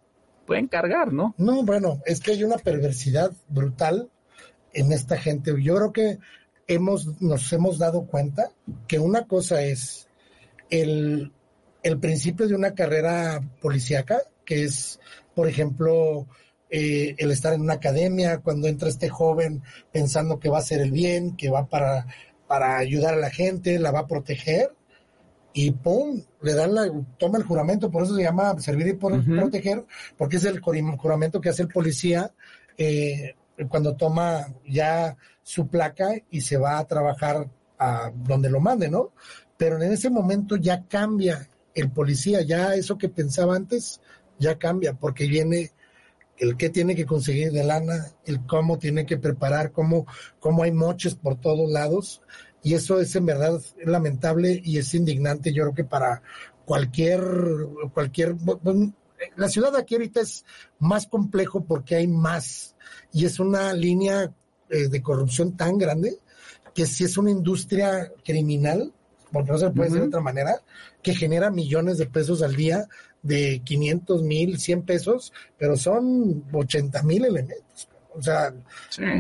S2: pueden cargar, ¿no?
S13: No, bueno, es que hay una perversidad brutal en esta gente. Yo creo que hemos, nos hemos dado cuenta que una cosa es el, el principio de una carrera policíaca, que es, por ejemplo, eh, el estar en una academia, cuando entra este joven pensando que va a hacer el bien, que va para, para ayudar a la gente, la va a proteger, y ¡pum! le dan la, toma el juramento, por eso se llama servir y por- proteger, porque es el juramento que hace el policía eh, cuando toma ya su placa y se va a trabajar a donde lo mande, ¿no? Pero en ese momento ya cambia el policía, ya eso que pensaba antes, ya cambia, porque viene el qué tiene que conseguir de lana, el cómo tiene que preparar, cómo, cómo hay moches por todos lados. Y eso es en verdad lamentable y es indignante, yo creo que para cualquier, cualquier, la ciudad aquí ahorita es más complejo porque hay más y es una línea eh, de corrupción tan grande que si es una industria criminal, porque no se puede decir de otra manera, que genera millones de pesos al día de 500 mil, 100 pesos, pero son 80 mil elementos. O sea,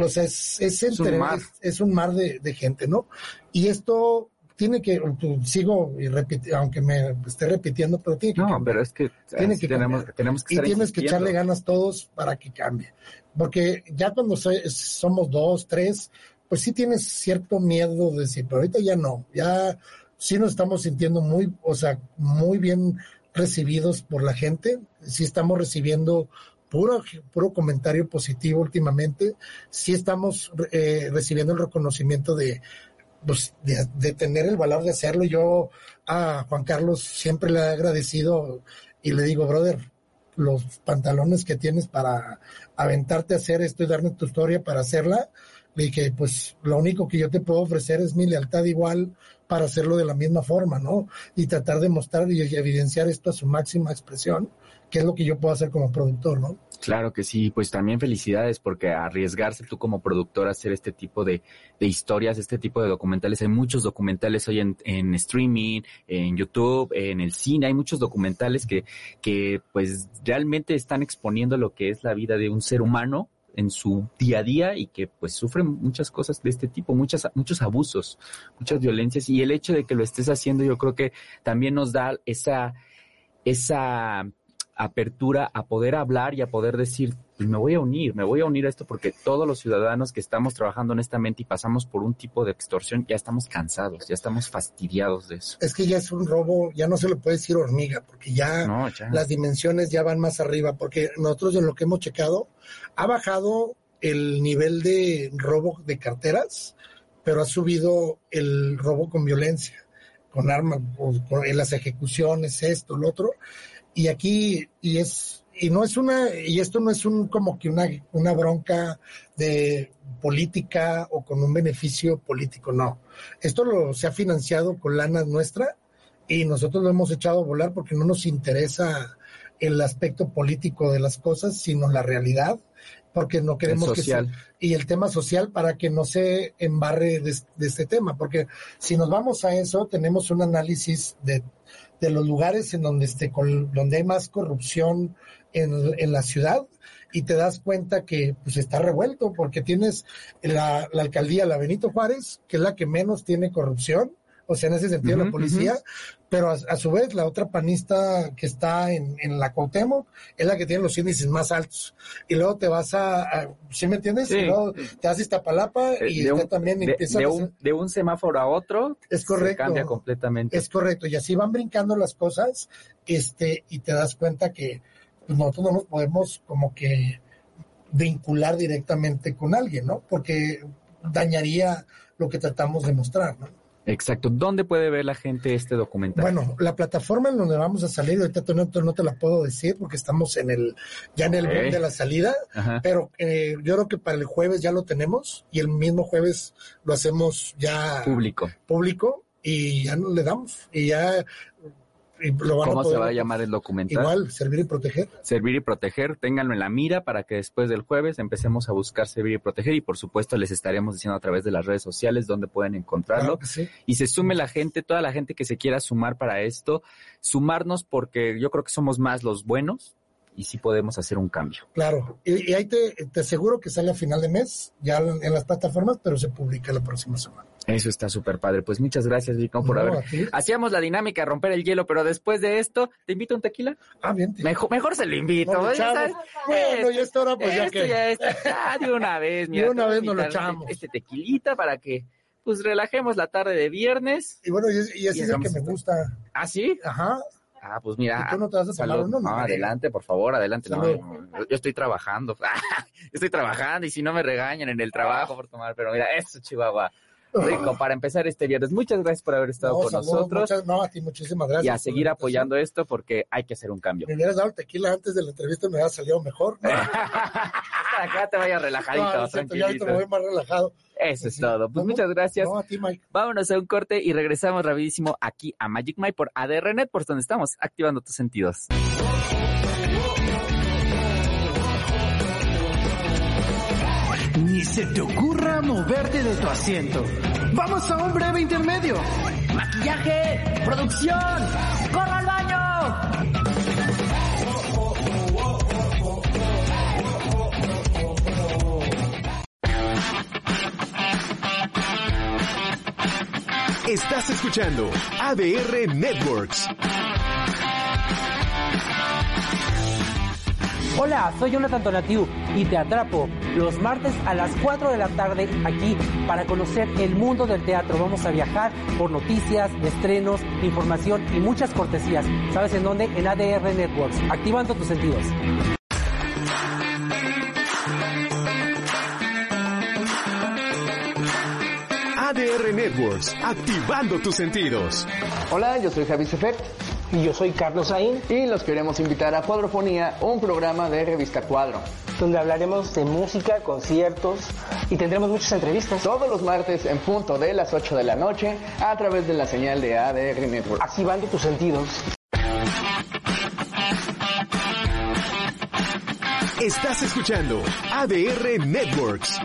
S13: o sea, es, es
S2: Es un mar.
S13: es- es un mar de, de gente, ¿no? Y esto tiene que, sigo y repiti- aunque me esté repitiendo, pero tiene que
S2: No,
S13: cambiar.
S2: pero es que
S13: Tiene que
S2: tenemos, tenemos que
S13: y tienes que echarle ganas todos para que cambie. Porque ya cuando soy- somos dos, tres, pues sí tienes cierto miedo de decir, pero ahorita ya no, ya sí nos estamos sintiendo muy, o sea, muy bien recibidos por la gente, sí estamos recibiendo puro, puro comentario positivo últimamente, sí estamos eh, recibiendo el reconocimiento de, pues, de, tener el valor de hacerlo. Yo a Juan Carlos siempre le he agradecido y le digo, brother, los pantalones que tienes para aventarte a hacer esto y darme tu historia para hacerla, le dije, pues lo único que yo te puedo ofrecer es mi lealtad igual para hacerlo de la misma forma, ¿no? Y tratar de mostrar y evidenciar esto a su máxima expresión, que es lo que yo puedo hacer como productor, ¿no?
S2: Claro que sí, pues también felicidades porque arriesgarse tú como productor a hacer este tipo de, de historias, este tipo de documentales, hay muchos documentales hoy en, en streaming, en YouTube, en el cine, hay muchos documentales que, que pues realmente están exponiendo lo que es la vida de un ser humano en su día a día y que pues sufren muchas cosas de este tipo, muchas, muchos abusos, muchas violencias. Y el hecho de que lo estés haciendo yo creo que también nos da esa, esa apertura a poder hablar y a poder decir, pues me voy a unir, me voy a unir a esto porque todos los ciudadanos que estamos trabajando honestamente y pasamos por un tipo de extorsión, ya estamos cansados, ya estamos fastidiados de eso.
S13: Es que ya es un robo, ya no se le puede decir hormiga, porque ya,
S2: No, ya.
S13: las dimensiones ya van más arriba, porque nosotros en lo que hemos checado, ha bajado el nivel de robo de carteras, pero ha subido el robo con violencia, con armas, con- en las ejecuciones, esto, lo otro, y aquí, y es, y no es una, y esto no es un como que una, una bronca de política o con un beneficio político, no. Esto lo se ha financiado con lana nuestra y nosotros lo hemos echado a volar porque no nos interesa el aspecto político de las cosas, sino la realidad, porque no queremos que se,
S2: social.
S13: y el tema social para que no se embarre de, de este tema, porque si nos vamos a eso, tenemos un análisis de, de los lugares en donde, este, donde hay más corrupción en, en la ciudad y te das cuenta que pues está revuelto porque tienes la, la alcaldía, la Benito Juárez, que es la que menos tiene corrupción, o sea, en ese sentido la policía, pero a, a su vez la otra panista que está en, en la Cuauhtémoc es la que tiene los índices más altos. Y luego te vas a, a- ¿sí me entiendes?
S2: Sí.
S13: Y luego te haces Iztapalapa
S2: Eh,
S13: y
S2: de, un,
S13: también
S2: de-
S13: empieza
S2: de
S13: a
S2: un, de un semáforo a otro
S13: Es
S2: se
S13: correcto.
S2: cambia completamente.
S13: Es correcto, y así van brincando las cosas, este, y te das cuenta que pues, nosotros no nos podemos como que vincular directamente con alguien, ¿no? Porque dañaría lo que tratamos de mostrar, ¿no?
S2: Exacto. ¿Dónde puede ver la gente este documental?
S13: Bueno, la plataforma en donde vamos a salir, ahorita no, no te la puedo decir porque estamos en el, ya en el boom de la salida,
S2: Ajá.
S13: pero eh, yo creo que para el jueves ya lo tenemos y el mismo jueves lo hacemos ya
S2: Público.
S13: público y ya no le damos y ya lo van a
S2: ¿Cómo se va a llamar el documental?
S13: Igual, servir y proteger.
S2: Servir y proteger, ténganlo en la mira para que después del jueves empecemos a buscar servir y proteger y por supuesto les estaremos diciendo a través de las redes sociales dónde pueden encontrarlo
S13: Claro que sí.
S2: y se sume la gente, toda la gente que se quiera sumar para esto, sumarnos porque yo creo que somos más los buenos y sí podemos hacer un cambio.
S13: Claro, y, y ahí te, te aseguro que sale a final de mes, ya en, las plataformas, pero se publica la próxima semana.
S2: Eso está súper padre. Pues muchas gracias, Vicón, por
S13: No,
S2: haber. Hacíamos la dinámica, romper el hielo, pero después de esto, ¿te invito a un tequila?
S13: Ah, bien.
S2: Mejor, mejor se lo invito.
S13: Lo
S2: sabes.
S13: Bueno, ya esta hora, pues, ya que-
S2: ya está. Ya de una vez,
S13: De
S2: mira.
S13: una
S2: te voy a
S13: vez nos lo echamos.
S2: Este, tequilita para que, pues, relajemos la tarde de viernes.
S13: Y bueno, y, es- y así es el que me gusta.
S2: ¿Ah, sí?
S13: Ajá.
S2: Ah, pues mira.
S13: ¿Y tú no te vas a tomar uno?
S2: No,
S13: No,
S2: adelante, por favor, adelante. No, yo- estoy trabajando. estoy trabajando y si no me regañan en el trabajo por tomar, pero mira, eso, Chihuahua. Rico, para empezar este viernes. Muchas gracias por haber estado
S13: No,
S2: con nosotros
S13: muchas- no, a ti muchísimas gracias.
S2: y a seguir apoyando esto porque hay que hacer un cambio.
S13: Me hubieras dado tequila antes de la entrevista, me hubiera salido mejor.
S2: ya te vayas relajadito,
S13: No, cierto, ya me voy más relajado.
S2: Eso es todo. Pues muchas gracias.
S13: No, a ti, Mike.
S2: Vámonos a un corte y regresamos rapidísimo aquí a Magic Mike por ADR Net, por donde estamos activando tus sentidos.
S14: Ni se te ocurra moverte de tu asiento. Vamos a un breve intermedio.
S6: Maquillaje, producción, corra
S7: Estás escuchando ADR Networks.
S15: Hola, soy Jonathan Tonatiu y te atrapo los martes a las 4 de la tarde aquí para conocer el mundo del teatro. Vamos a viajar por noticias, estrenos, información y muchas cortesías. ¿Sabes en dónde? En ADR Networks, activando tus sentidos.
S7: Networks, activando tus sentidos.
S16: Hola, yo soy Javi Sefet.
S12: Y yo soy Carlos Saín.
S16: Y los queremos invitar a Cuadrofonía, un programa de revista Cuadro.
S12: Donde hablaremos de música, conciertos y tendremos muchas entrevistas.
S16: Todos los martes en punto de las 8 de la noche a través de la señal de ADR Network.
S12: Activando tus sentidos.
S7: Estás escuchando ADR Networks.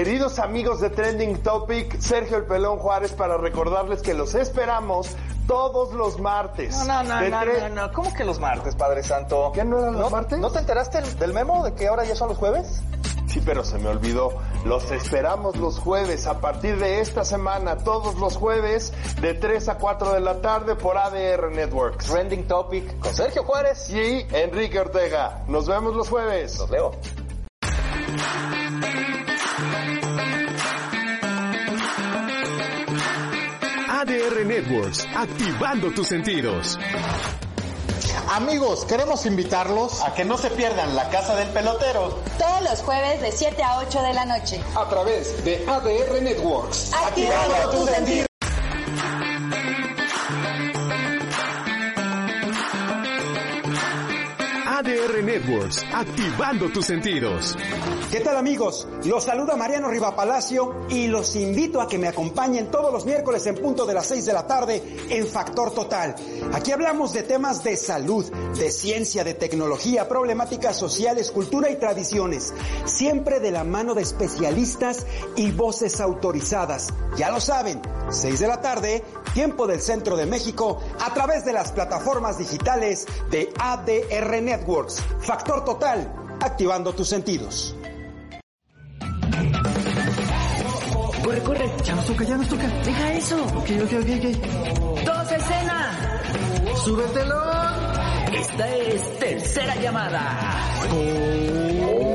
S17: Queridos amigos de Trending Topic, Sergio El Pelón Juárez para recordarles que los esperamos todos los martes.
S18: No, no, no, no,
S17: tres-
S18: no, no. ¿Cómo que los martes, Padre Santo?
S17: ¿Qué no eran los martes?
S18: ¿No te enteraste del- del memo de que ahora ya son los jueves?
S17: Sí, pero se me olvidó. Los esperamos los jueves, a partir de esta semana, todos los jueves, de 3 a 4 de la tarde por ADR Networks.
S18: Trending Topic con Sergio Juárez
S17: y Enrique Ortega. Nos vemos los jueves.
S18: Los leo.
S7: ADR Networks, activando tus sentidos.
S19: Amigos, queremos invitarlos a que no se pierdan la Casa del Pelotero
S20: Todos los jueves de 7 a 8 de la noche.
S19: a través de ADR Networks.
S20: Activando tus sentidos.
S7: Networks, activando tus sentidos.
S21: ¿Qué tal amigos? Los saluda Mariano Riva Palacio y los invito a que me acompañen todos los miércoles en punto de las 6 de la tarde en Factor Total. Aquí hablamos de temas de salud, de ciencia, de tecnología, problemáticas sociales, cultura y tradiciones, siempre de la mano de especialistas y voces autorizadas. Ya lo saben, 6 de la tarde, tiempo del centro de México, a través de las plataformas digitales de ADR Networks. Factor Total, activando tus sentidos.
S14: Corre, corre. Ya nos toca, ya nos toca. Deja eso. Ok, ok, ok, ok.
S6: ¡Dos escena!
S14: Súbetelo.
S6: Esta es tercera llamada.
S14: Continuamos.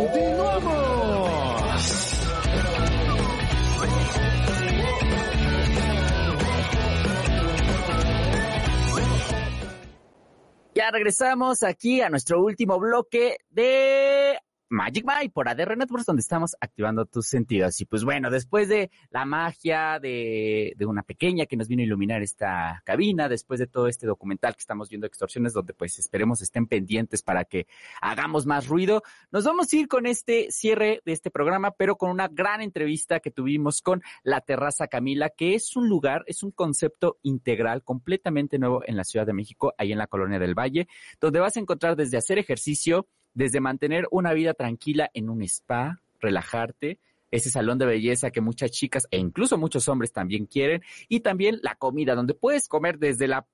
S2: Ya regresamos aquí a nuestro último bloque de Magic Mike por ADR Networks, donde estamos activando tus sentidos. Y pues bueno, después de la magia de, de una pequeña que nos vino a iluminar esta cabina, después de todo este documental que estamos viendo, Extorsiones, donde pues esperemos estén pendientes para que hagamos más ruido, nos vamos a ir con este cierre de este programa, pero con una gran entrevista que tuvimos con La Terraza Camila, que es un lugar, es un concepto integral completamente nuevo en la Ciudad de México, ahí en la Colonia del Valle, donde vas a encontrar desde hacer ejercicio, desde mantener una vida tranquila en un spa, relajarte, ese salón de belleza que muchas chicas e incluso muchos hombres también quieren. Y también la comida, donde puedes comer desde la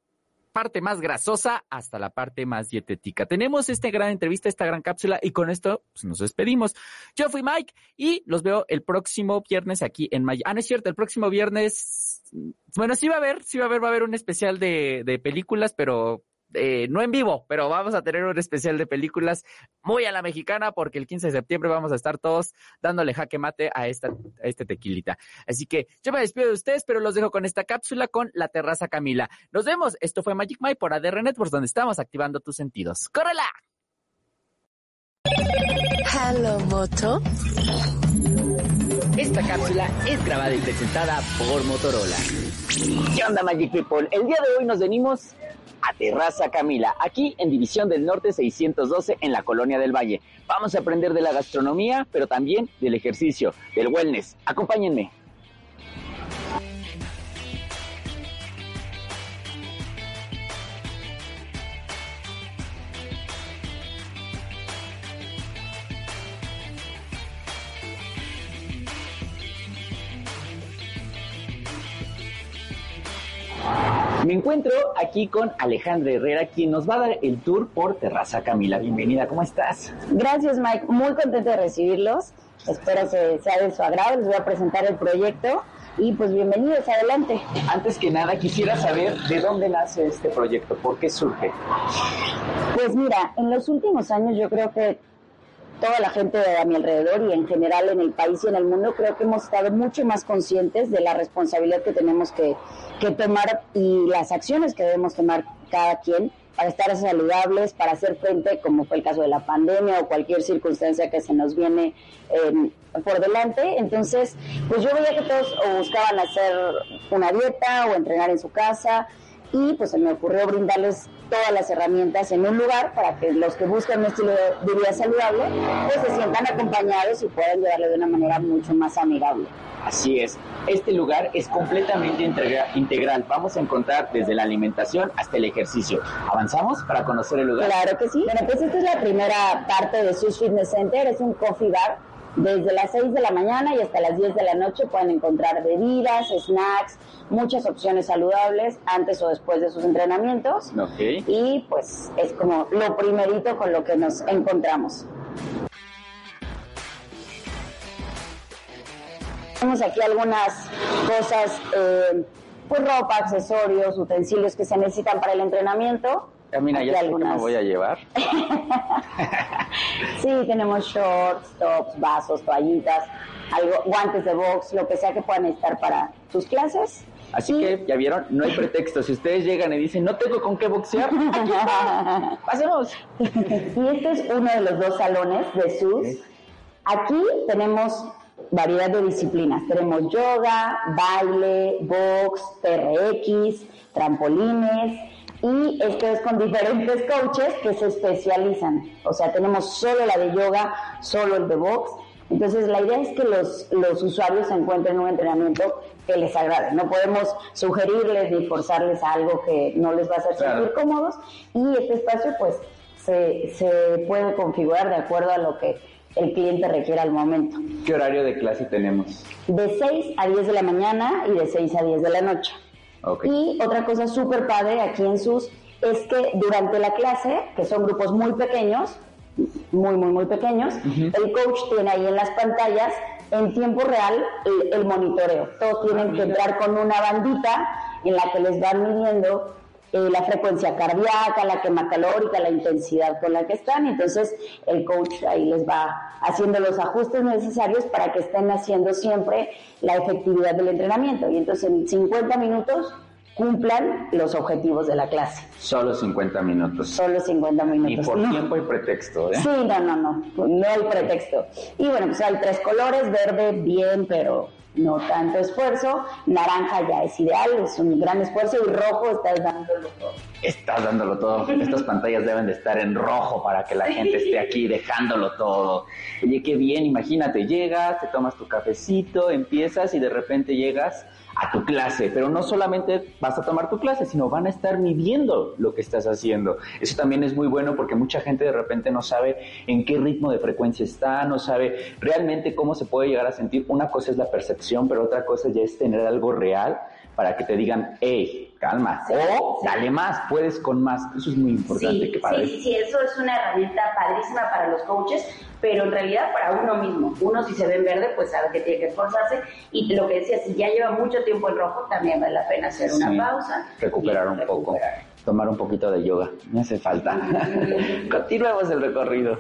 S2: parte más grasosa hasta la parte más dietética. Tenemos esta gran entrevista, esta gran cápsula y con esto pues, nos despedimos. Yo fui Mike y los veo el próximo viernes aquí en Maya. Ah, no es cierto, el próximo viernes, bueno, sí va a haber, sí va a haber, va a haber un especial de, de películas, pero eh, no en vivo, pero vamos a tener un especial de películas muy a la mexicana porque el 15 de septiembre vamos a estar todos dándole jaque mate a esta a este tequilita. Así que yo me despido de ustedes, pero los dejo con esta cápsula con la terraza Camila. Nos vemos. Esto fue Magic Mike por ADR Networks donde estamos activando tus sentidos. ¡Córrela!
S20: Hello Moto.
S2: Esta cápsula es grabada y presentada por Motorola. ¿Qué onda Magic People? El día de hoy nos venimos a Terraza Camila, aquí en División del Norte 612 en la Colonia del Valle. Vamos a aprender de la gastronomía, pero también del ejercicio, del wellness. Acompáñenme. Me encuentro aquí con Alejandra Herrera, quien nos va a dar el tour por Terraza Camila. Bienvenida, ¿cómo estás?
S22: Gracias, Mike. Muy contenta de recibirlos. Espero que sea de su agrado. Les voy a presentar el proyecto y pues bienvenidos, adelante.
S2: Antes que nada, quisiera saber de dónde nace este proyecto, por qué surge.
S22: Pues mira, en los últimos años yo creo que toda la gente a mi alrededor y en general en el país y en el mundo, creo que hemos estado mucho más conscientes de la responsabilidad que tenemos que, que tomar y las acciones que debemos tomar cada quien para estar saludables, para hacer frente, como fue el caso de la pandemia o cualquier circunstancia que se nos viene eh, por delante. Entonces, pues yo veía que todos o buscaban hacer una dieta o entrenar en su casa y pues se me ocurrió brindarles todas las herramientas en un lugar para que los que buscan un estilo de vida saludable pues se sientan acompañados y puedan llevarlo de una manera mucho más amigable.
S2: Así es, este lugar es completamente integra integral. Vamos a encontrar desde la alimentación hasta el ejercicio. ¿Avanzamos para conocer el lugar?
S22: Claro que sí. Bueno, pues esta es la primera parte de Sus Fitness Center, es un coffee bar. Desde las 6 de la mañana y hasta las 10 de la noche pueden encontrar bebidas, snacks, muchas opciones saludables antes o después de sus entrenamientos.
S2: Okay.
S22: Y pues es como lo primerito con lo que nos encontramos. Tenemos aquí algunas cosas, eh, pues ropa, accesorios, utensilios que se necesitan para el entrenamiento.
S2: Ya, mira, ya sé algunas... que me voy a llevar.
S22: sí, tenemos shorts, tops, vasos, toallitas, algo, guantes de box, lo que sea que puedan necesitar para sus clases.
S2: Así que, ya vieron, no hay pretexto. Si ustedes llegan y dicen, no tengo con qué boxear, pasemos.
S22: y este es uno de los dos salones de SUS. Aquí tenemos variedad de disciplinas. Tenemos yoga, baile, box, TRX, trampolines y esto es con diferentes coaches que se especializan. O sea, tenemos solo la de yoga, solo el de box. Entonces, la idea es que los, los usuarios encuentren un entrenamiento que les agrade. No podemos sugerirles ni forzarles a algo que no les va a hacer sentir cómodos y este espacio pues se, se puede configurar de acuerdo a lo que el cliente requiere al momento.
S2: ¿Qué horario de clase tenemos?
S22: De 6 a 10 de la mañana y de 6 a 10 de la noche.
S2: Okay.
S22: Y otra cosa súper padre aquí en SUS es que durante la clase, que son grupos muy pequeños, muy, muy, muy pequeños, uh -huh. el coach tiene ahí en las pantallas en tiempo real el, el monitoreo. Todos tienen que entrar con una bandita en la que les van midiendo eh, la frecuencia cardíaca, la quema calórica, la intensidad con la que están. Entonces el coach ahí les va haciendo los ajustes necesarios para que estén haciendo siempre la efectividad del entrenamiento. Y entonces en 50 minutos cumplan los objetivos de la clase.
S2: Solo 50 minutos.
S22: Solo 50 minutos.
S2: Y por
S22: no.
S2: tiempo y pretexto, ¿eh?
S22: Sí, no, no, no, no hay pretexto. Y bueno, pues hay tres colores, verde, bien, pero
S23: no tanto esfuerzo, naranja ya es ideal, es un gran esfuerzo y rojo estás dándolo todo.
S2: Estás dándolo todo. Estas pantallas deben de estar en rojo para que la gente esté aquí dejándolo todo. Oye, qué bien, imagínate, llegas, te tomas tu cafecito, empiezas y de repente llegas a tu clase, pero no solamente vas a tomar tu clase, sino van a estar midiendo lo que estás haciendo. Eso también es muy bueno porque mucha gente de repente no sabe en qué ritmo de frecuencia está, no sabe realmente cómo se puede llegar a sentir. Una cosa es la percepción, pero otra cosa ya es tener algo real para que te digan, hey, calma, o dale más, puedes con más. Eso es muy importante.
S23: Sí,
S2: que padre.
S23: sí, sí, eso es una herramienta padrísima para los coaches, pero en realidad para uno mismo. Uno si se ve en verde, pues sabe que tiene que esforzarse. Y lo que decía, si ya lleva mucho tiempo en rojo, también vale la pena hacer una
S2: Sí.
S23: pausa.
S2: Recuperar un poco, tomar un poquito de yoga, me hace falta. Continuemos el recorrido.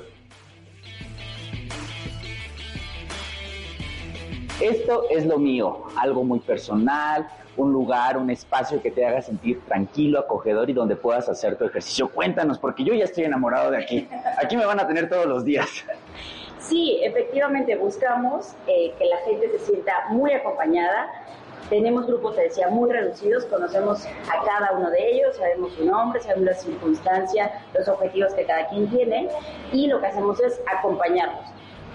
S2: Esto es lo mío, algo muy personal, un lugar, un espacio que te haga sentir tranquilo, acogedor y donde puedas hacer tu ejercicio. Cuéntanos, porque yo ya estoy enamorado de aquí. Aquí me van a tener todos los días.
S23: Sí, efectivamente buscamos eh, que la gente se sienta muy acompañada. Tenemos grupos, te decía, muy reducidos, conocemos a cada uno de ellos, sabemos su nombre, sabemos la circunstancia, los objetivos que cada quien tiene y lo que hacemos es acompañarlos.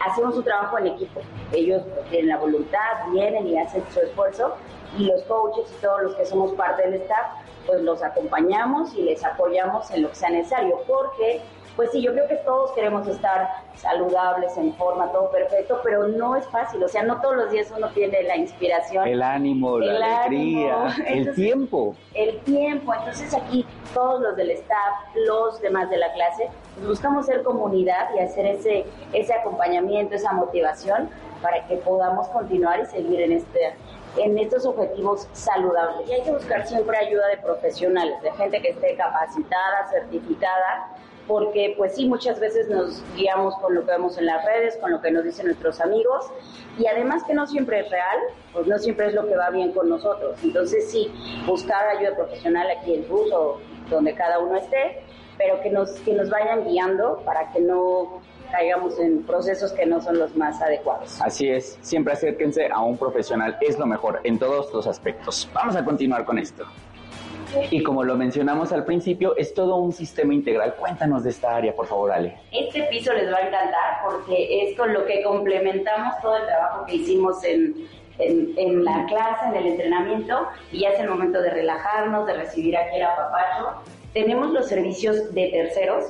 S23: Hacemos un trabajo en equipo. Ellos tienen la voluntad, vienen y hacen su esfuerzo y los coaches y todos los que somos parte del staff, pues los acompañamos y les apoyamos en lo que sea necesario, porque pues sí, yo creo que todos queremos estar saludables, en forma, todo perfecto, pero no es fácil, o sea, no todos los días uno tiene la inspiración.
S2: El ánimo, la
S23: El
S2: alegría,
S23: ánimo.
S2: el tiempo.
S23: El tiempo, entonces aquí todos los del staff, los demás de la clase, pues buscamos ser comunidad y hacer ese, ese acompañamiento, esa motivación para que podamos continuar y seguir en este en estos objetivos saludables. Y hay que buscar siempre ayuda de profesionales, de gente que esté capacitada, certificada, porque pues sí, muchas veces nos guiamos con lo que vemos en las redes, con lo que nos dicen nuestros amigos, y además que no siempre es real, pues no siempre es lo que va bien con nosotros. Entonces sí, buscar ayuda profesional aquí en RUS o donde cada uno esté, pero que nos, que nos vayan guiando para que no caigamos en procesos que no son los más adecuados.
S2: Así es, siempre acérquense a un profesional, es lo mejor en todos los aspectos. Vamos a continuar con esto. Y como lo mencionamos al principio, es todo un sistema integral. Cuéntanos de esta área, por favor, Ale.
S23: Este piso les va a encantar porque es con lo que complementamos todo el trabajo que hicimos en, en, la clase, en el entrenamiento, y ya es el momento de relajarnos, de recibir aquí el apapacho. Tenemos los servicios de terceros,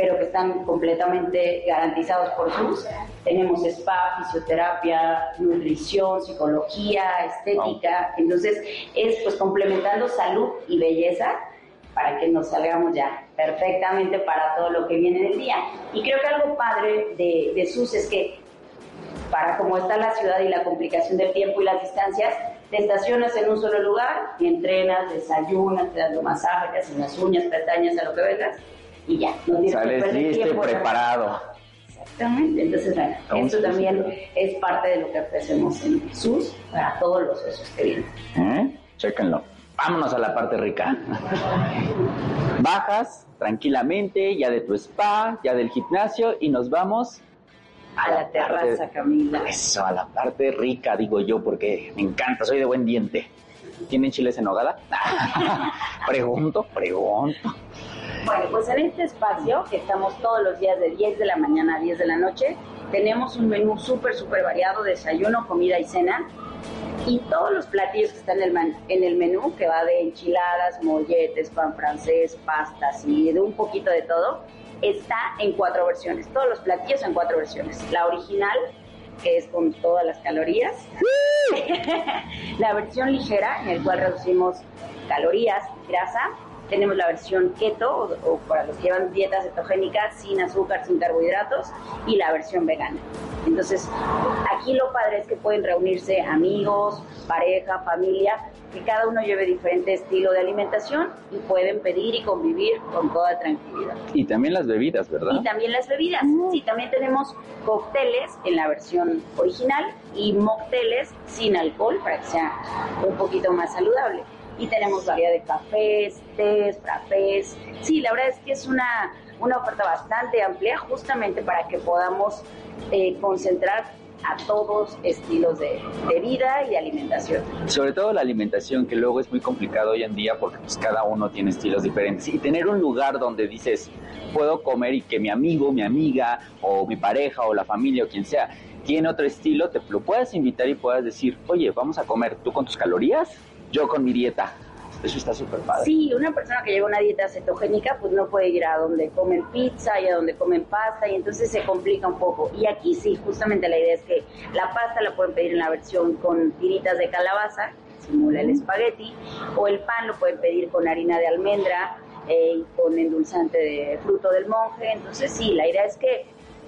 S23: pero que están completamente garantizados por SUS. Tenemos spa, fisioterapia, nutrición, psicología, estética. Entonces, es pues complementando salud y belleza para que nos salgamos ya perfectamente para todo lo que viene del día. Y creo que algo padre de, de SUS es que para cómo está la ciudad y la complicación del tiempo y las distancias, te estacionas en un solo lugar y entrenas, desayunas, te das tu masaje, te hacen las uñas, pestañas, a lo que vengas y ya. No
S2: Sales listo y preparado.
S23: Exactamente. Entonces, bueno, esto también es parte de lo que ofrecemos en SUS para todos los socios que vienen.
S2: ¿Eh? Chéquenlo. Vámonos a la parte rica. Bajas tranquilamente, ya de tu spa, ya del gimnasio y nos vamos
S23: A la terraza, Camila.
S2: Eso, a la parte rica, digo yo, porque me encanta, soy de buen diente. ¿Tienen chiles en nogada? pregunto, pregunto.
S23: Bueno, pues en este espacio, que estamos todos los días de 10 de la mañana a 10 de la noche, tenemos un menú súper, súper variado, desayuno, comida y cena. Y todos los platillos que están en el, man- en el menú, que va de enchiladas, molletes, pan francés, pastas y de un poquito de todo, está en cuatro versiones. Todos los platillos en cuatro versiones. La original, que es con todas las calorías. la versión ligera, en el cual reducimos calorías, grasa. Tenemos la versión keto, o, o para los que llevan dieta cetogénica, sin azúcar, sin carbohidratos, y la versión vegana. Entonces, aquí lo padre es que pueden reunirse amigos, pareja, familia, que cada uno lleve diferente estilo de alimentación y pueden pedir y convivir con toda tranquilidad.
S2: Y también las bebidas, ¿verdad?
S23: Y también las bebidas. Sí, también tenemos cócteles en la versión original y mocteles sin alcohol para que sea un poquito más saludable. Y tenemos variedad de cafés, tés, frappés. Sí, la verdad es que es una, una oferta bastante amplia justamente para que podamos eh, concentrar a todos estilos de, de vida y alimentación.
S2: Sobre todo la alimentación, que luego es muy complicado hoy en día porque pues, cada uno tiene estilos diferentes. Y tener un lugar donde dices, puedo comer y que mi amigo, mi amiga, o mi pareja, o la familia, o quien sea, tiene otro estilo, te lo puedas invitar y puedas decir, oye, vamos a comer tú con tus calorías, yo con mi dieta. Eso está súper padre.
S23: Sí, una persona que lleva una dieta cetogénica pues no puede ir a donde comen pizza y a donde comen pasta y entonces se complica un poco. Y aquí sí, justamente la idea es que la pasta la pueden pedir en la versión con tiritas de calabaza, que simula el espagueti, o el pan lo pueden pedir con harina de almendra eh, y con endulzante de fruto del monje. Entonces sí, la idea es que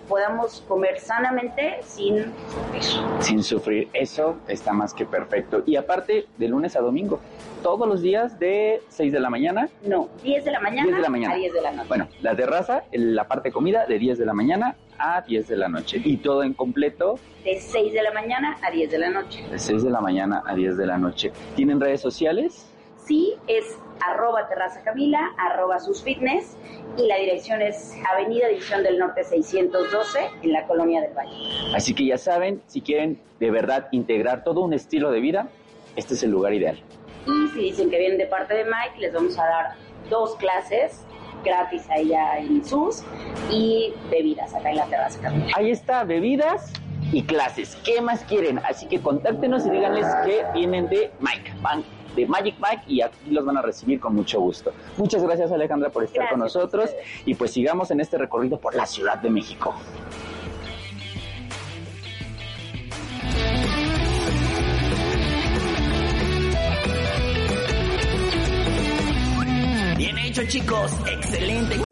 S23: podamos comer sanamente sin sufrir.
S2: Sin sufrir, eso está más que perfecto. Y aparte, de lunes a domingo, todos los días de 6 de la mañana.
S23: No, 10 de la mañana,
S2: 10 de la mañana.
S23: a 10 de la noche.
S2: Bueno, la terraza, la parte de comida, de 10 de la mañana a 10 de la noche. Y todo en completo.
S23: De 6 de la mañana a 10 de la noche.
S2: De 6 de la mañana a 10 de la noche. ¿Tienen redes sociales?
S23: Sí, es arroba Terraza Camila, arroba sus fitness y la dirección es Avenida División del Norte 612 en la Colonia del Valle.
S2: Así que ya saben, si quieren de verdad integrar todo un estilo de vida, este es el lugar ideal.
S23: Y si dicen que vienen de parte de Mike, les vamos a dar dos clases gratis allá en SUS y bebidas acá en la Terraza Camila.
S2: Ahí está, bebidas y clases. ¿Qué más quieren? Así que contáctenos y díganles que vienen de Mike. Van de Magic Mike y aquí los van a recibir con mucho gusto. Muchas gracias Alejandra por estar con nosotros y pues sigamos en este recorrido por la Ciudad de México.
S24: Bien hecho chicos, excelente.